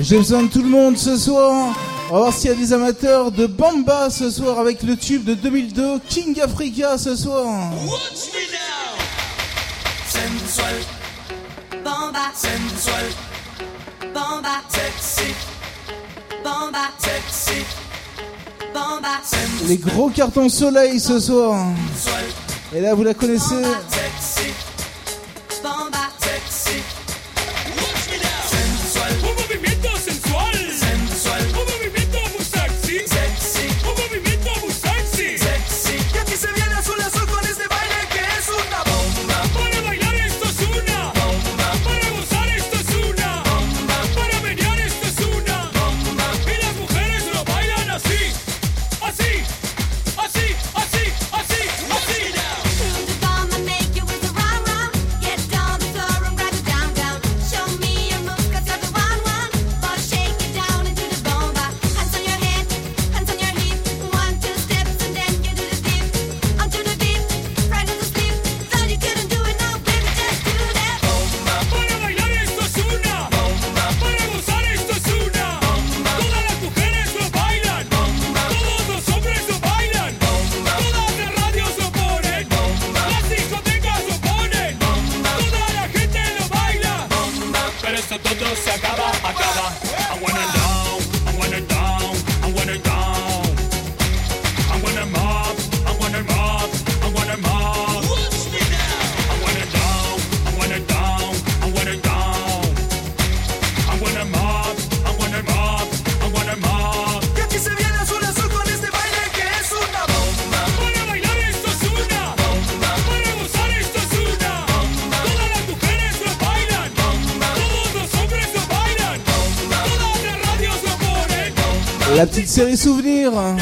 J'ai besoin de tout le monde ce soir. On va voir s'il y a des amateurs de Bamba ce soir avec le tube de 2002 King Africa ce soir. Watch me now. Les gros cartons soleil ce soir. Et là vous la connaissez. la petite série souvenir. Hein.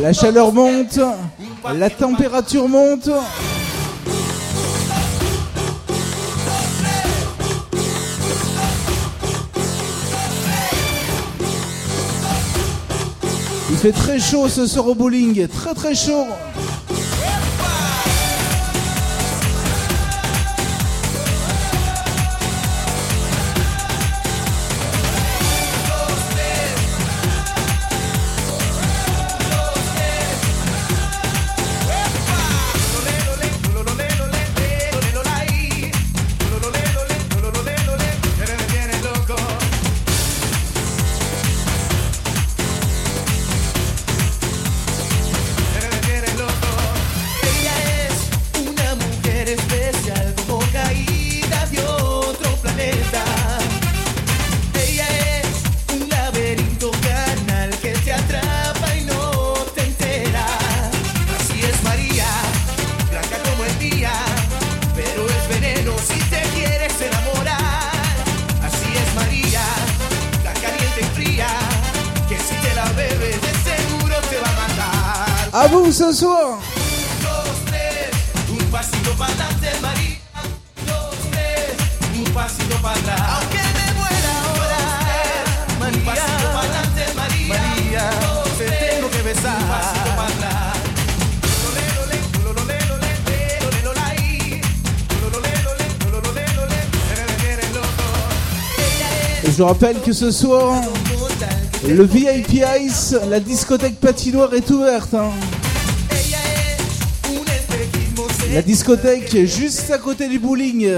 La chaleur monte, la température monte. Il fait très chaud ce soir au bowling, très très chaud. Je rappelle que ce soir, le VIP Ice, la discothèque patinoire est ouverte. Hein. La discothèque juste à côté du bowling.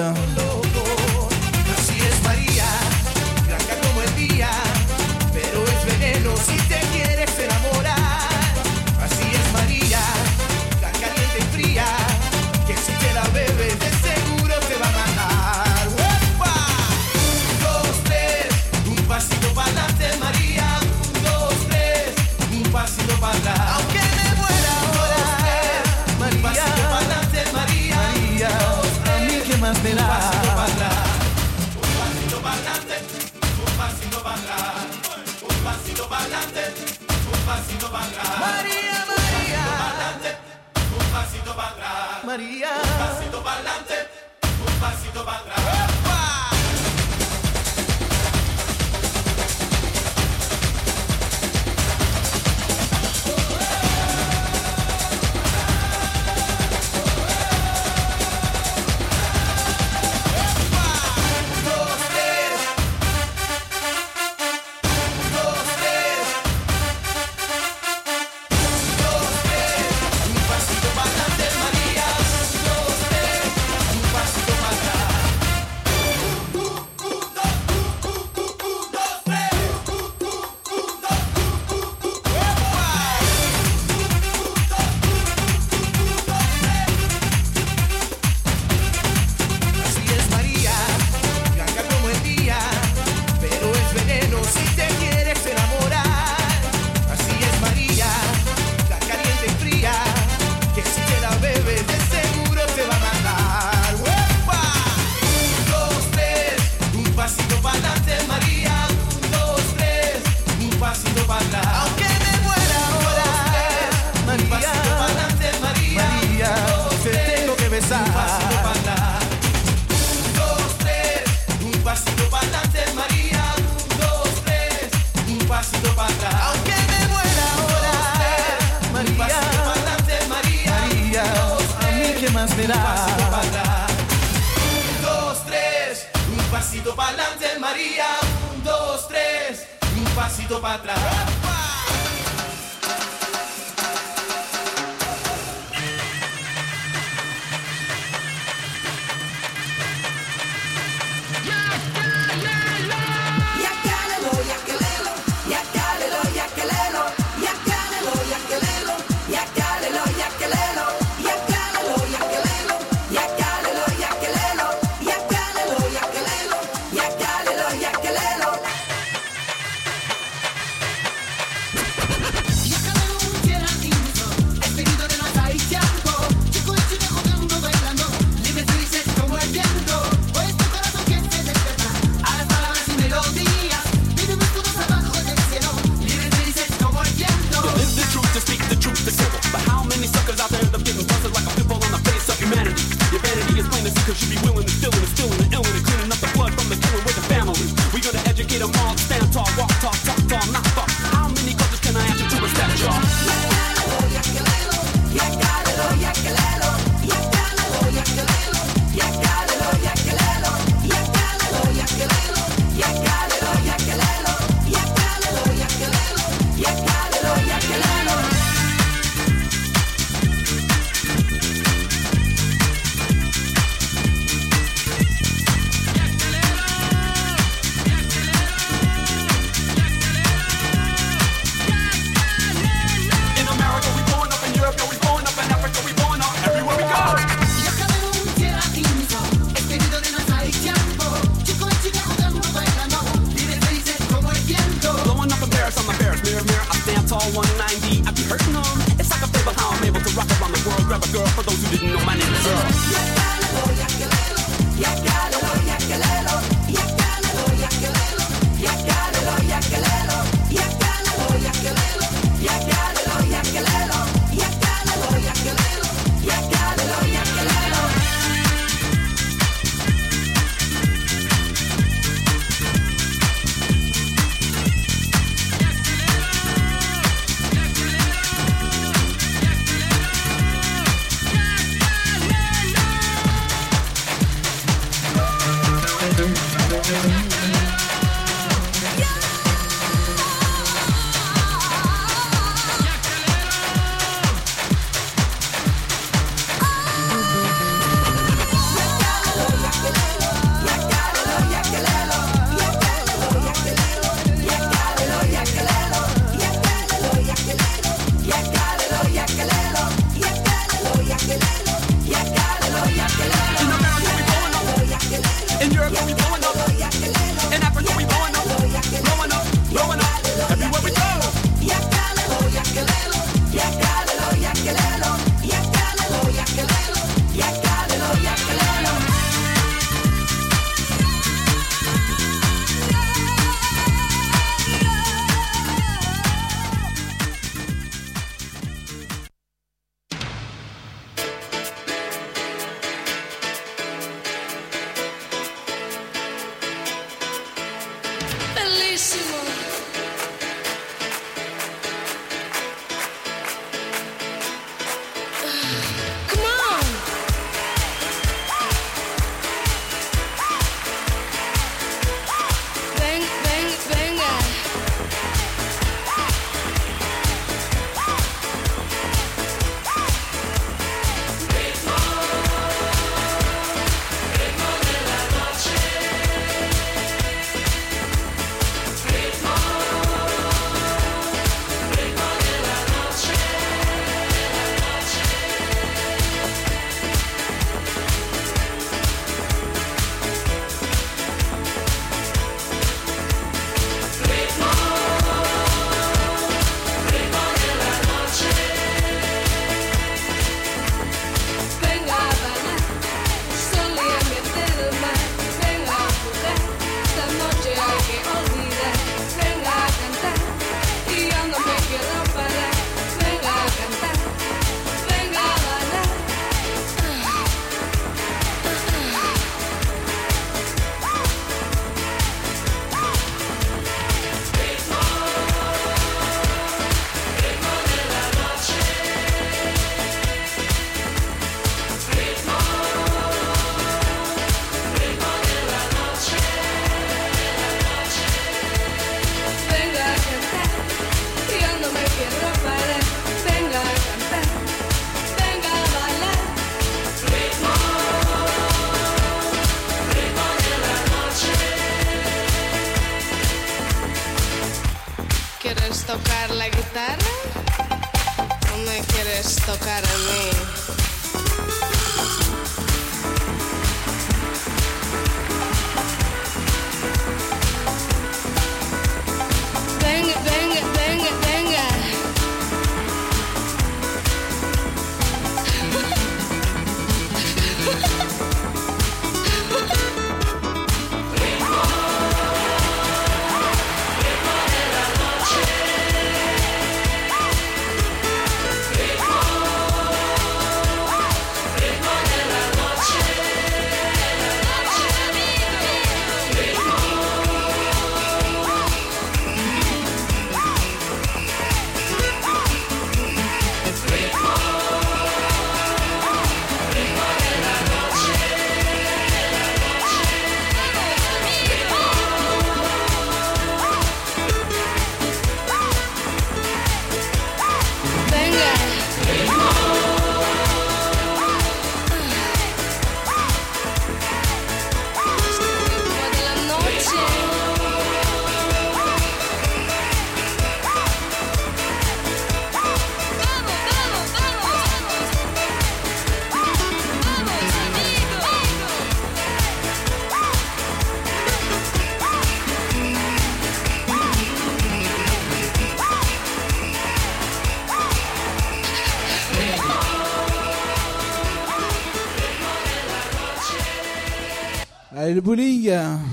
Allez, le bowling